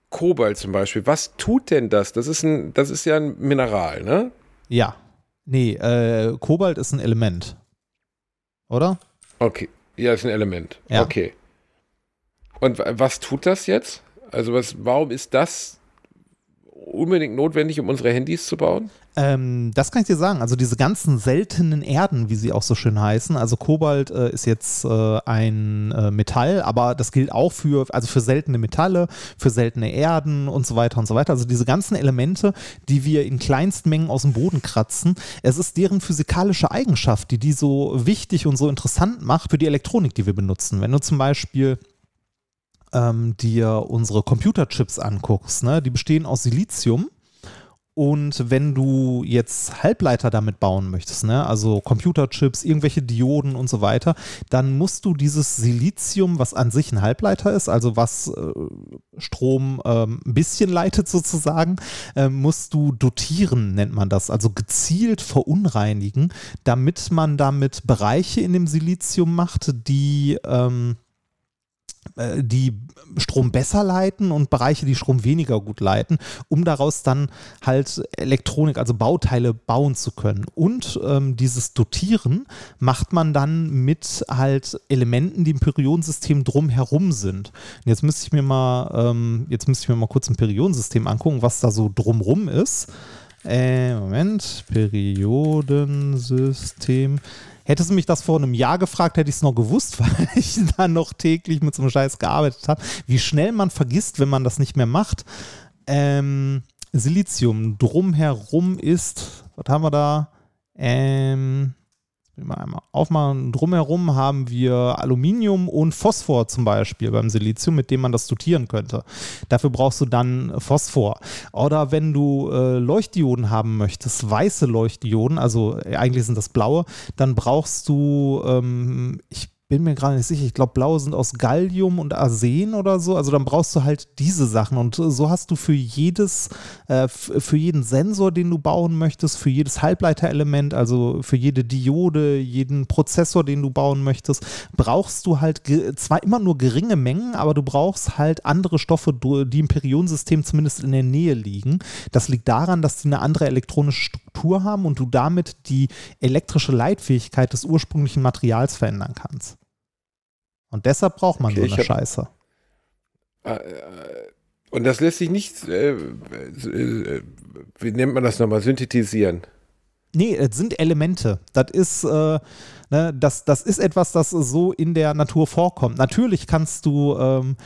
Kobalt zum Beispiel, was tut denn das? Das ist ein, das ist ja ein Mineral, ne? Ja. Nee, äh, Kobalt ist ein Element. Oder? Okay. Ja, ist ein Element. Ja. Okay. Und wa- was tut das jetzt? Also was, warum ist das unbedingt notwendig, um unsere Handys zu bauen? Ähm, das kann ich dir sagen. Also diese ganzen seltenen Erden, wie sie auch so schön heißen. Also Kobalt äh, ist jetzt äh, ein äh, Metall, aber das gilt auch für, also für seltene Metalle, für seltene Erden und so weiter und so weiter. Also diese ganzen Elemente, die wir in Kleinstmengen aus dem Boden kratzen, es ist deren physikalische Eigenschaft, die die so wichtig und so interessant macht für die Elektronik, die wir benutzen. Wenn du zum Beispiel ähm, dir unsere Computerchips anguckst, ne, die bestehen aus Silizium. Und wenn du jetzt Halbleiter damit bauen möchtest, ne, also Computerchips, irgendwelche Dioden und so weiter, dann musst du dieses Silizium, was an sich ein Halbleiter ist, also was äh, Strom ähm, ein bisschen leitet sozusagen, äh, musst du dotieren, nennt man das, also gezielt verunreinigen, damit man damit Bereiche in dem Silizium macht, die ähm, äh, die Strom besser leiten und Bereiche, die Strom weniger gut leiten, um daraus dann halt Elektronik, also Bauteile bauen zu können. Und ähm, dieses Dotieren macht man dann mit halt Elementen, die im Periodensystem drumherum sind. Und jetzt müsste ich mir mal, ähm, jetzt müsste ich mir mal kurz ein Periodensystem angucken, was da so drumrum ist. Äh, Moment, Periodensystem. Hättest du mich das vor einem Jahr gefragt, hätte ich es noch gewusst, weil ich da noch täglich mit so einem Scheiß gearbeitet habe. Wie schnell man vergisst, wenn man das nicht mehr macht. Ähm, Silizium drumherum ist, was haben wir da? Ähm, mal einmal aufmachen. Drumherum haben wir Aluminium und Phosphor zum Beispiel beim Silizium, mit dem man das dotieren könnte. Dafür brauchst du dann Phosphor. Oder wenn du äh, Leuchtdioden haben möchtest, weiße Leuchtdioden, also äh, eigentlich sind das blaue, dann brauchst du, ähm, ich bin mir gerade nicht sicher, ich glaube, blaue sind aus Gallium und Arsen oder so. Also dann brauchst du halt diese Sachen. Und äh, so hast du für jedes, äh, für jeden Sensor, den du bauen möchtest, für jedes Halbleiterelement, also für jede Diode, jeden Prozessor, den du bauen möchtest, brauchst du halt zwar immer nur geringe Mengen, aber du brauchst halt andere Stoffe, die im Periodensystem zumindest in der Nähe liegen. Das liegt daran, dass die eine andere elektronische Struktur haben und du damit die elektrische Leitfähigkeit des ursprünglichen Materials verändern kannst. Und deshalb braucht man Okay, so eine hab- Scheiße. Äh, äh, Und das lässt sich nicht, äh, äh, wie nennt man das nochmal, synthetisieren. Nee, es sind Elemente. Das ist, äh, ne, das, das ist etwas, das so in der Natur vorkommt. Natürlich kannst du, ähm, äh,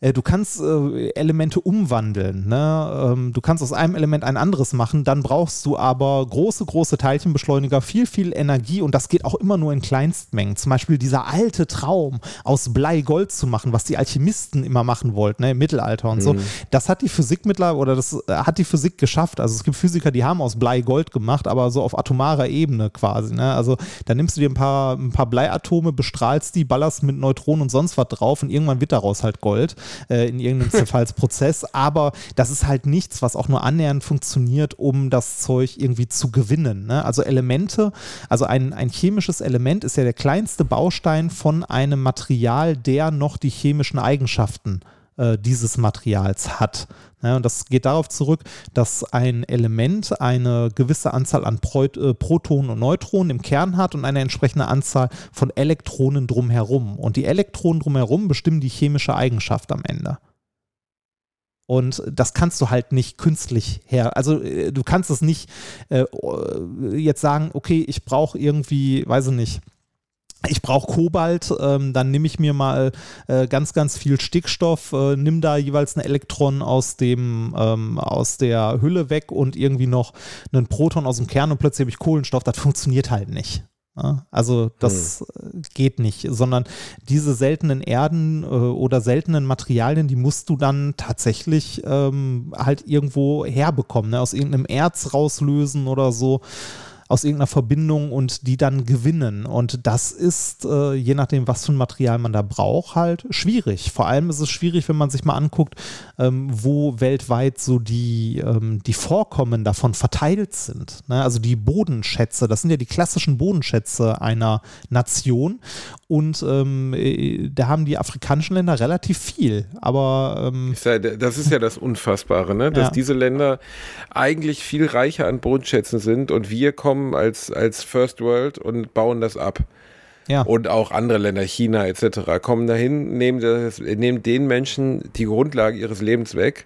du kannst äh, Elemente umwandeln. Ne? Ähm, du kannst aus einem Element ein anderes machen, dann brauchst du aber große, große Teilchenbeschleuniger, viel, viel Energie und das geht auch immer nur in Kleinstmengen. Zum Beispiel dieser alte Traum, aus Blei Gold zu machen, was die Alchemisten immer machen wollten, ne, im Mittelalter und so. Das hat die Physik mittlerweile, oder das äh, hat die Physik geschafft. Also es gibt Physiker, die haben aus Blei Gold gemacht, aber so auf atomarer Ebene quasi. Ne? Also da nimmst du dir ein paar, ein paar Bleiatome, bestrahlst die, ballerst mit Neutronen und sonst was drauf und irgendwann wird daraus halt Gold. Äh, in irgendeinem Zerfallsprozess, aber das ist halt nichts, was auch nur annähernd funktioniert, um das Zeug irgendwie zu gewinnen. Ne? Also Elemente, also ein, ein chemisches Element ist ja der kleinste Baustein von einem Material, der noch die chemischen Eigenschaften äh, dieses Materials hat. Und das geht darauf zurück, dass ein Element eine gewisse Anzahl an äh, Protonen und Neutronen im Kern hat und eine entsprechende Anzahl von Elektronen drumherum. Und die Elektronen drumherum bestimmen die chemische Eigenschaft am Ende. Und das kannst du halt nicht künstlich her. Also äh, du kannst es nicht äh, jetzt sagen, okay, ich brauche irgendwie, weiß ich nicht, ich brauche Kobalt, ähm, dann nehme ich mir mal äh, ganz, ganz viel Stickstoff, äh, nimm da jeweils ein Elektron aus dem, ähm, aus der Hülle weg und irgendwie noch einen Proton aus dem Kern und plötzlich habe ich Kohlenstoff. Das funktioniert halt nicht. Ja? Also das hm. geht nicht, sondern diese seltenen Erden äh, oder seltenen Materialien, die musst du dann tatsächlich ähm, halt irgendwo herbekommen, ne? aus irgendeinem Erz rauslösen oder so aus irgendeiner Verbindung und die dann gewinnen. Und das ist, äh, je nachdem, was für ein Material man da braucht, halt schwierig. Vor allem ist es schwierig, wenn man sich mal anguckt, ähm, wo weltweit so die, ähm, die Vorkommen davon verteilt sind. Ne? Also die Bodenschätze, das sind ja die klassischen Bodenschätze einer Nation. Und ähm, äh, da haben die afrikanischen Länder relativ viel. Aber ähm, das ist ja das Unfassbare, ne? dass ja. diese Länder eigentlich viel reicher an Bodenschätzen sind und wir kommen als, als First World und bauen das ab. Ja. Und auch andere Länder, China etc., kommen dahin, nehmen, das, nehmen den Menschen die Grundlage ihres Lebens weg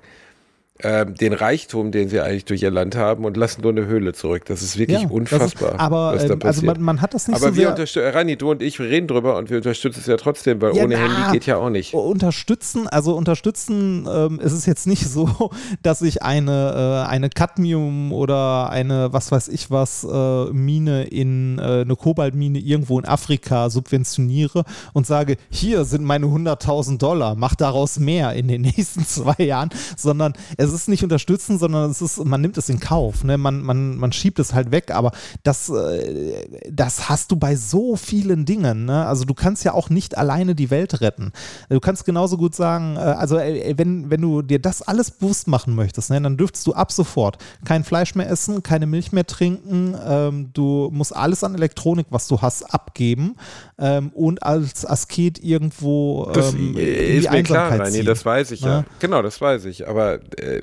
äh, den Reichtum, den sie eigentlich durch ihr Land haben und lassen nur eine Höhle zurück. Das ist wirklich ja, unfassbar. Ist, aber was da ähm, also man, man, hat das nicht aber so wir unterstützen, Rani, du und ich reden drüber und wir unterstützen es ja trotzdem, weil ja, ohne na, Handy geht ja auch nicht. Unterstützen, also unterstützen ähm, ist es jetzt nicht so, dass ich eine, äh, eine Cadmium oder eine, was weiß ich was, äh, Mine in, äh, eine Kobaltmine irgendwo in Afrika subventioniere und sage, hier sind meine 100.000 Dollar, mach daraus mehr in den nächsten zwei Jahren, sondern es es ist nicht unterstützen, sondern es ist, man nimmt es in Kauf. Ne? Man, man, man schiebt es halt weg, aber das, äh, das hast du bei so vielen Dingen. Ne? Also du kannst ja auch nicht alleine die Welt retten. Du kannst genauso gut sagen, äh, also äh, wenn, wenn du dir das alles bewusst machen möchtest, ne, dann dürftest du ab sofort kein Fleisch mehr essen, keine Milch mehr trinken, ähm, du musst alles an Elektronik, was du hast, abgeben ähm, und als Asket irgendwo ähm, das ist mir klar, Reini, das weiß ich ja. ja. Genau, das weiß ich. Aber äh,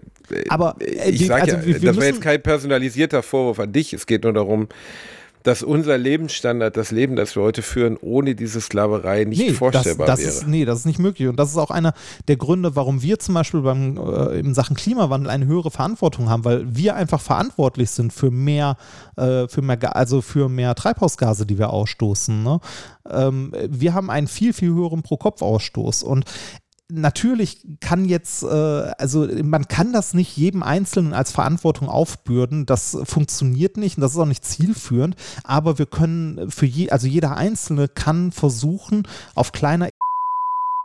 aber äh, ich sage also, ja, das wäre jetzt kein personalisierter Vorwurf an dich. Es geht nur darum, dass unser Lebensstandard, das Leben, das wir heute führen, ohne diese Sklaverei nicht nee, vorstellbar das, das wäre. Ist, nee, das ist nicht möglich. Und das ist auch einer der Gründe, warum wir zum Beispiel beim, äh, in Sachen Klimawandel eine höhere Verantwortung haben, weil wir einfach verantwortlich sind für mehr, äh, für mehr, also für mehr Treibhausgase, die wir ausstoßen. Ne? Ähm, wir haben einen viel, viel höheren Pro-Kopf-Ausstoß. Und natürlich kann jetzt, äh, also man kann das nicht jedem Einzelnen als Verantwortung aufbürden. Das funktioniert nicht und das ist auch nicht zielführend. Aber wir können für je, also jeder Einzelne kann versuchen, auf kleiner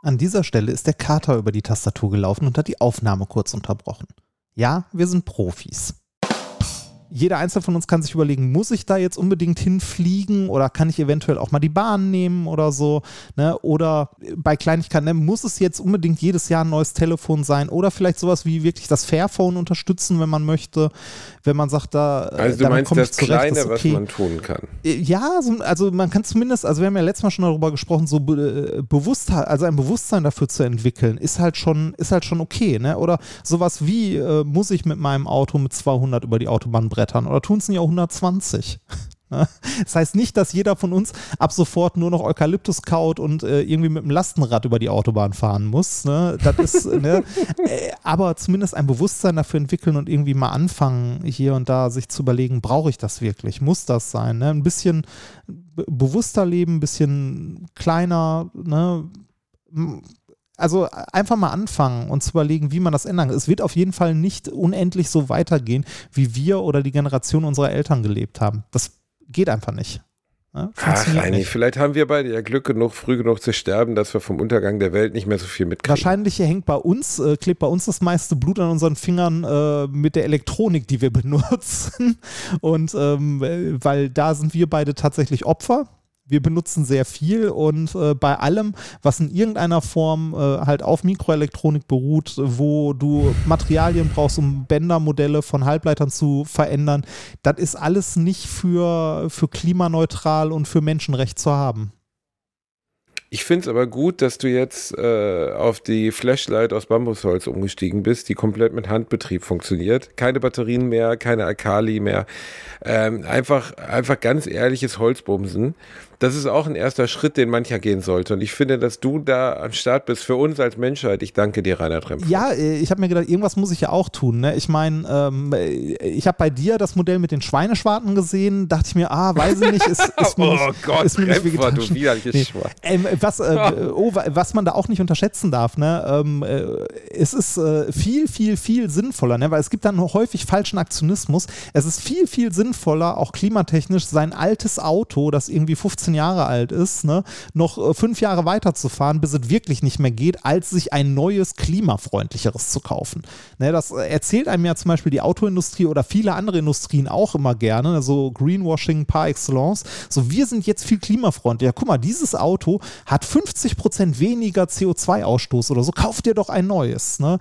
an dieser Stelle ist der Kater über die Tastatur gelaufen und hat die Aufnahme kurz unterbrochen. Ja, wir sind Profis jeder Einzelne von uns kann sich überlegen, muss ich da jetzt unbedingt hinfliegen oder kann ich eventuell auch mal die Bahn nehmen oder so. Ne? Oder bei Kleinigkeiten, ne? muss es jetzt unbedingt jedes Jahr ein neues Telefon sein oder vielleicht sowas wie wirklich das Fairphone unterstützen, wenn man möchte, wenn man sagt, da. Also du meinst das zurecht, Kleine, das okay. was man tun kann. Äh, ja, also man kann zumindest, also wir haben ja letztes Mal schon darüber gesprochen, so be äh, Bewusstheit, also ein Bewusstsein dafür zu entwickeln, ist halt schon, ist halt schon okay. Ne? Oder sowas wie, äh, muss ich mit meinem Auto mit 200 über die Autobahn brennen? Brettern oder tun es nicht auch 120? Das heißt nicht, dass jeder von uns ab sofort nur noch Eukalyptus kaut und äh, irgendwie mit dem Lastenrad über die Autobahn fahren muss. Ne? Das ist, ne? Äh, aber zumindest ein Bewusstsein dafür entwickeln und irgendwie mal anfangen, hier und da sich zu überlegen, brauche ich das wirklich? Muss das sein? Ne? Ein bisschen bewusster leben, ein bisschen kleiner, ne? Also einfach mal anfangen und zu überlegen, wie man das ändern kann. Es wird auf jeden Fall nicht unendlich so weitergehen, wie wir oder die Generation unserer Eltern gelebt haben. Das geht einfach nicht. Ja, Ach, Reini, vielleicht haben wir beide ja Glück genug, früh genug zu sterben, dass wir vom Untergang der Welt nicht mehr so viel mitkriegen. Wahrscheinlich hängt bei uns, äh, klebt bei uns das meiste Blut an unseren Fingern äh, mit der Elektronik, die wir benutzen. Und ähm, weil da sind wir beide tatsächlich Opfer wir benutzen sehr viel und äh, bei allem, was in irgendeiner Form äh, halt auf Mikroelektronik beruht, wo du Materialien brauchst, um Bändermodelle von Halbleitern zu verändern, das ist alles nicht für, für klimaneutral und für Menschenrecht zu haben. Ich finde es aber gut, dass du jetzt äh, auf die Flashlight aus Bambusholz umgestiegen bist, die komplett mit Handbetrieb funktioniert. Keine Batterien mehr, keine Alkali mehr. Ähm, einfach, einfach ganz ehrliches Holzbumsen das ist auch ein erster Schritt, den mancher gehen sollte. Und ich finde, dass du da am Start bist für uns als Menschheit. Ich danke dir, Rainer Trempf. Ja, äh, ich habe mir gedacht, irgendwas muss ich ja auch tun. Ne? Ich meine, ähm, ich habe bei dir das Modell mit den Schweineschwarten gesehen. Dachte ich mir, ah, weiß ich nicht, ist, ist mir oh nicht, Gott, ist mir nicht Trempfer, du widerliches nee. Schwein. ähm, was, äh, oh, was man da auch nicht unterschätzen darf, ne? Ähm, äh, es ist äh, viel, viel, viel sinnvoller, ne? weil es gibt dann häufig falschen Aktionismus. Es ist viel, viel sinnvoller, auch klimatechnisch, sein altes Auto, das irgendwie 15 Jahre alt ist, ne, noch äh, fünf Jahre weiterzufahren, bis es wirklich nicht mehr geht, als sich ein neues, klimafreundlicheres zu kaufen. Ne, das erzählt einem ja zum Beispiel die Autoindustrie oder viele andere Industrien auch immer gerne, so Greenwashing par excellence. So, wir sind jetzt viel klimafreundlicher. Guck mal, dieses Auto hat 50 Prozent weniger CO2-Ausstoß oder so. Kauf dir doch ein neues. Ne?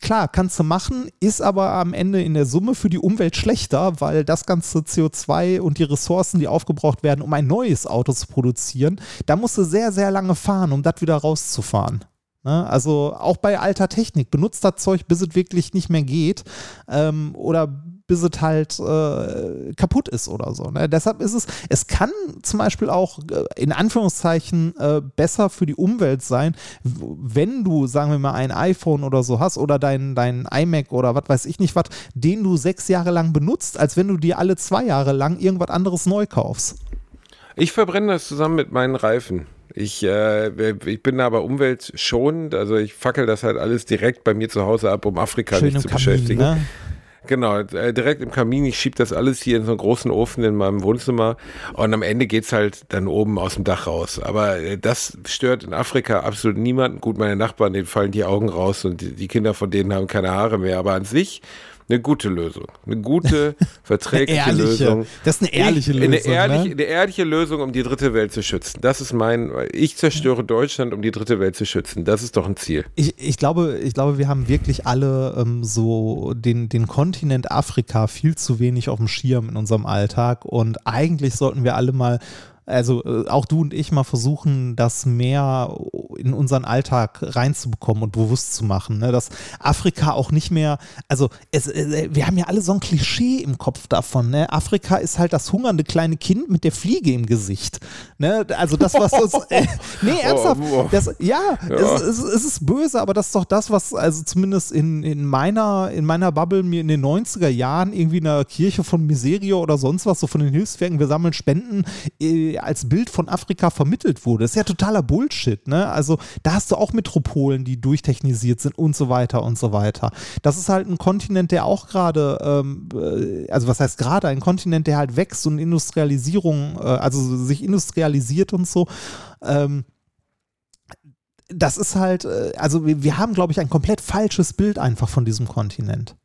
Klar, kannst du machen, ist aber am Ende in der Summe für die Umwelt schlechter, weil das ganze CO2 und die Ressourcen, die aufgebraucht werden, um ein neues Auto zu produzieren, da musst du sehr, sehr lange fahren, um das wieder rauszufahren. Ne? Also auch bei alter Technik, benutzt das Zeug, bis es wirklich nicht mehr geht ähm, oder bis es halt äh, kaputt ist oder so. Ne? Deshalb ist es, es kann zum Beispiel auch äh, in Anführungszeichen äh, besser für die Umwelt sein, wenn du, sagen wir mal, ein iPhone oder so hast oder dein, dein iMac oder was weiß ich nicht was, den du sechs Jahre lang benutzt, als wenn du dir alle zwei Jahre lang irgendwas anderes neu kaufst. Ich verbrenne das zusammen mit meinen Reifen. Ich, äh, ich bin aber umweltschonend, also ich fackel das halt alles direkt bei mir zu Hause ab, um Afrika Schön nicht zu Kamin, beschäftigen. ne? Genau, äh, direkt im Kamin. Ich schiebe das alles hier in so einen großen Ofen in meinem Wohnzimmer und am Ende geht's halt dann oben aus dem Dach raus. Aber äh, das stört in Afrika absolut niemanden. Gut, meine Nachbarn, denen fallen die Augen raus und die, die Kinder von denen haben keine Haare mehr. Aber an sich eine gute Lösung. Eine gute, verträgliche ehrliche. Lösung. Das ist eine ehrliche ich, Lösung, Eine ehrliche, ne? eine ehrliche Lösung, um die dritte Welt zu schützen. Das ist mein, ich zerstöre Deutschland, um die dritte Welt zu schützen. Das ist doch ein Ziel. Ich, ich, glaube, ich glaube, wir haben wirklich alle ähm, so den, den Kontinent Afrika viel zu wenig auf dem Schirm in unserem Alltag und eigentlich sollten wir alle mal also äh, auch du und ich mal versuchen, das mehr in unseren Alltag reinzubekommen und bewusst zu machen, ne? dass Afrika auch nicht mehr, also es, äh, wir haben ja alle so ein Klischee im Kopf davon, ne? Afrika ist halt das hungernde kleine Kind mit der Fliege im Gesicht, ne? also das, was uns, äh, nee, ernsthaft, Oh, das, ja, Ja. Es, es, es ist böse, aber das ist doch das, was also zumindest in, in, meiner, in meiner Bubble mir in den 90er Jahren irgendwie in der Kirche von Miserio oder sonst was, so von den Hilfswerken, wir sammeln Spenden, äh, als Bild von Afrika vermittelt wurde. Das ist ja totaler Bullshit, ne? Also da hast du auch Metropolen, die durchtechnisiert sind und so weiter und so weiter. Das ist halt ein Kontinent, der auch gerade, ähm, äh, also was heißt gerade, ein Kontinent, der halt wächst und Industrialisierung, äh, also sich industrialisiert und so. Ähm, das ist halt, äh, also wir, wir haben, glaube ich, ein komplett falsches Bild einfach von diesem Kontinent.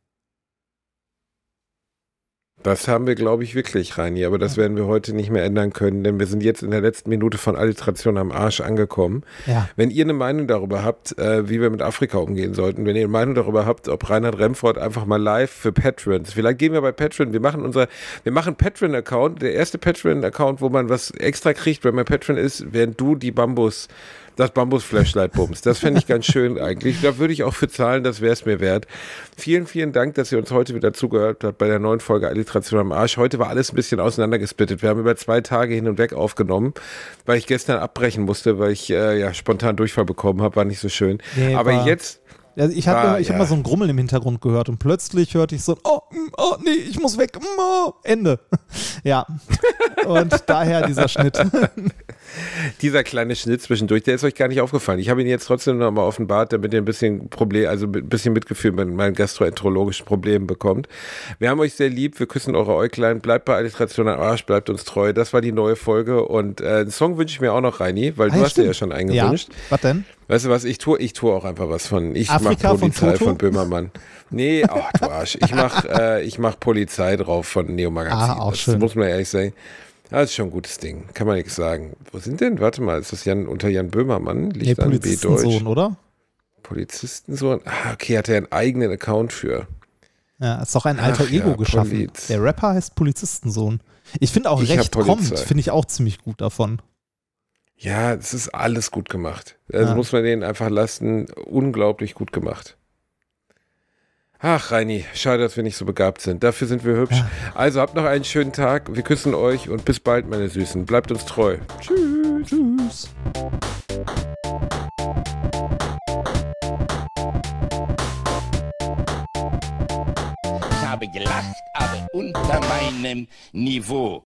Das haben wir, glaube ich, wirklich, Reini. Aber das werden wir heute nicht mehr ändern können, denn wir sind jetzt in der letzten Minute von Alliteration am Arsch angekommen. Ja. Wenn ihr eine Meinung darüber habt, äh, wie wir mit Afrika umgehen sollten, wenn ihr eine Meinung darüber habt, ob Reinhard Remford einfach mal live für Patrons, vielleicht gehen wir bei Patreon, wir machen unser, wir machen Patreon-Account, der erste Patreon-Account, wo man was extra kriegt, wenn man Patreon ist, während du die Bambus das Bambus-Flashlight bums. Das fände ich ganz schön eigentlich. Da würde ich auch für zahlen, das wäre es mir wert. Vielen, vielen Dank, dass ihr uns heute wieder zugehört habt bei der neuen Folge Alliteration am Arsch. Heute war alles ein bisschen auseinandergesplittet. Wir haben über zwei Tage hin und weg aufgenommen, weil ich gestern abbrechen musste, weil ich äh, ja spontan Durchfall bekommen habe. War nicht so schön. Nee, Aber jetzt. Also ich habe Ah, ich hab ja. mal so ein Grummeln im Hintergrund gehört und plötzlich hörte ich so, oh, mm, oh nee, ich muss weg, mm, oh, Ende. ja. Und daher dieser Schnitt. Dieser kleine Schnitt zwischendurch, der ist euch gar nicht aufgefallen. Ich habe ihn jetzt trotzdem nochmal offenbart, damit ihr ein bisschen Problem, also ein bisschen Mitgefühl mit meinen gastroenterologischen Problemen bekommt. Wir haben euch sehr lieb, wir küssen eure Äuglein, bleibt bei Alliteration am Arsch, bleibt uns treu. Das war die neue Folge und äh, einen Song wünsche ich mir auch noch, Reini, weil Ah, du ja, hast dir ja schon eingewünscht. Ja, was denn? Weißt du was, ich tue, ich tue auch einfach was von, ich Afrika mach von Polizei Toto? von, Böhmermann. Nee, ach du Arsch. Ich mach, äh, ich mach Polizei drauf von Neo Magazin. Ah, auch das schön. muss man ehrlich sagen. Das ist schon ein gutes Ding, kann man nichts sagen. Wo sind denn? Warte mal, ist das Jan unter Jan Böhmermann? Nee, Liegt Deutsch. Polizistensohn, oder? Polizistensohn? Ah, okay, hat er einen eigenen Account für. Ja, ist doch ein alter Ach Ego ja, geschaffen. Poliz. Der Rapper heißt Polizistensohn. Ich finde auch Ich Recht kommt, finde ich auch ziemlich gut davon. Ja, es ist alles gut gemacht. Also Ja. muss man denen einfach lassen. Unglaublich gut gemacht. Ach, Reini, schade, dass wir nicht so begabt sind. Dafür sind wir hübsch. Also habt noch einen schönen Tag. Wir küssen euch und bis bald, meine Süßen. Bleibt uns treu. Tschüss. Tschüss. Ich habe gelacht, aber unter meinem Niveau.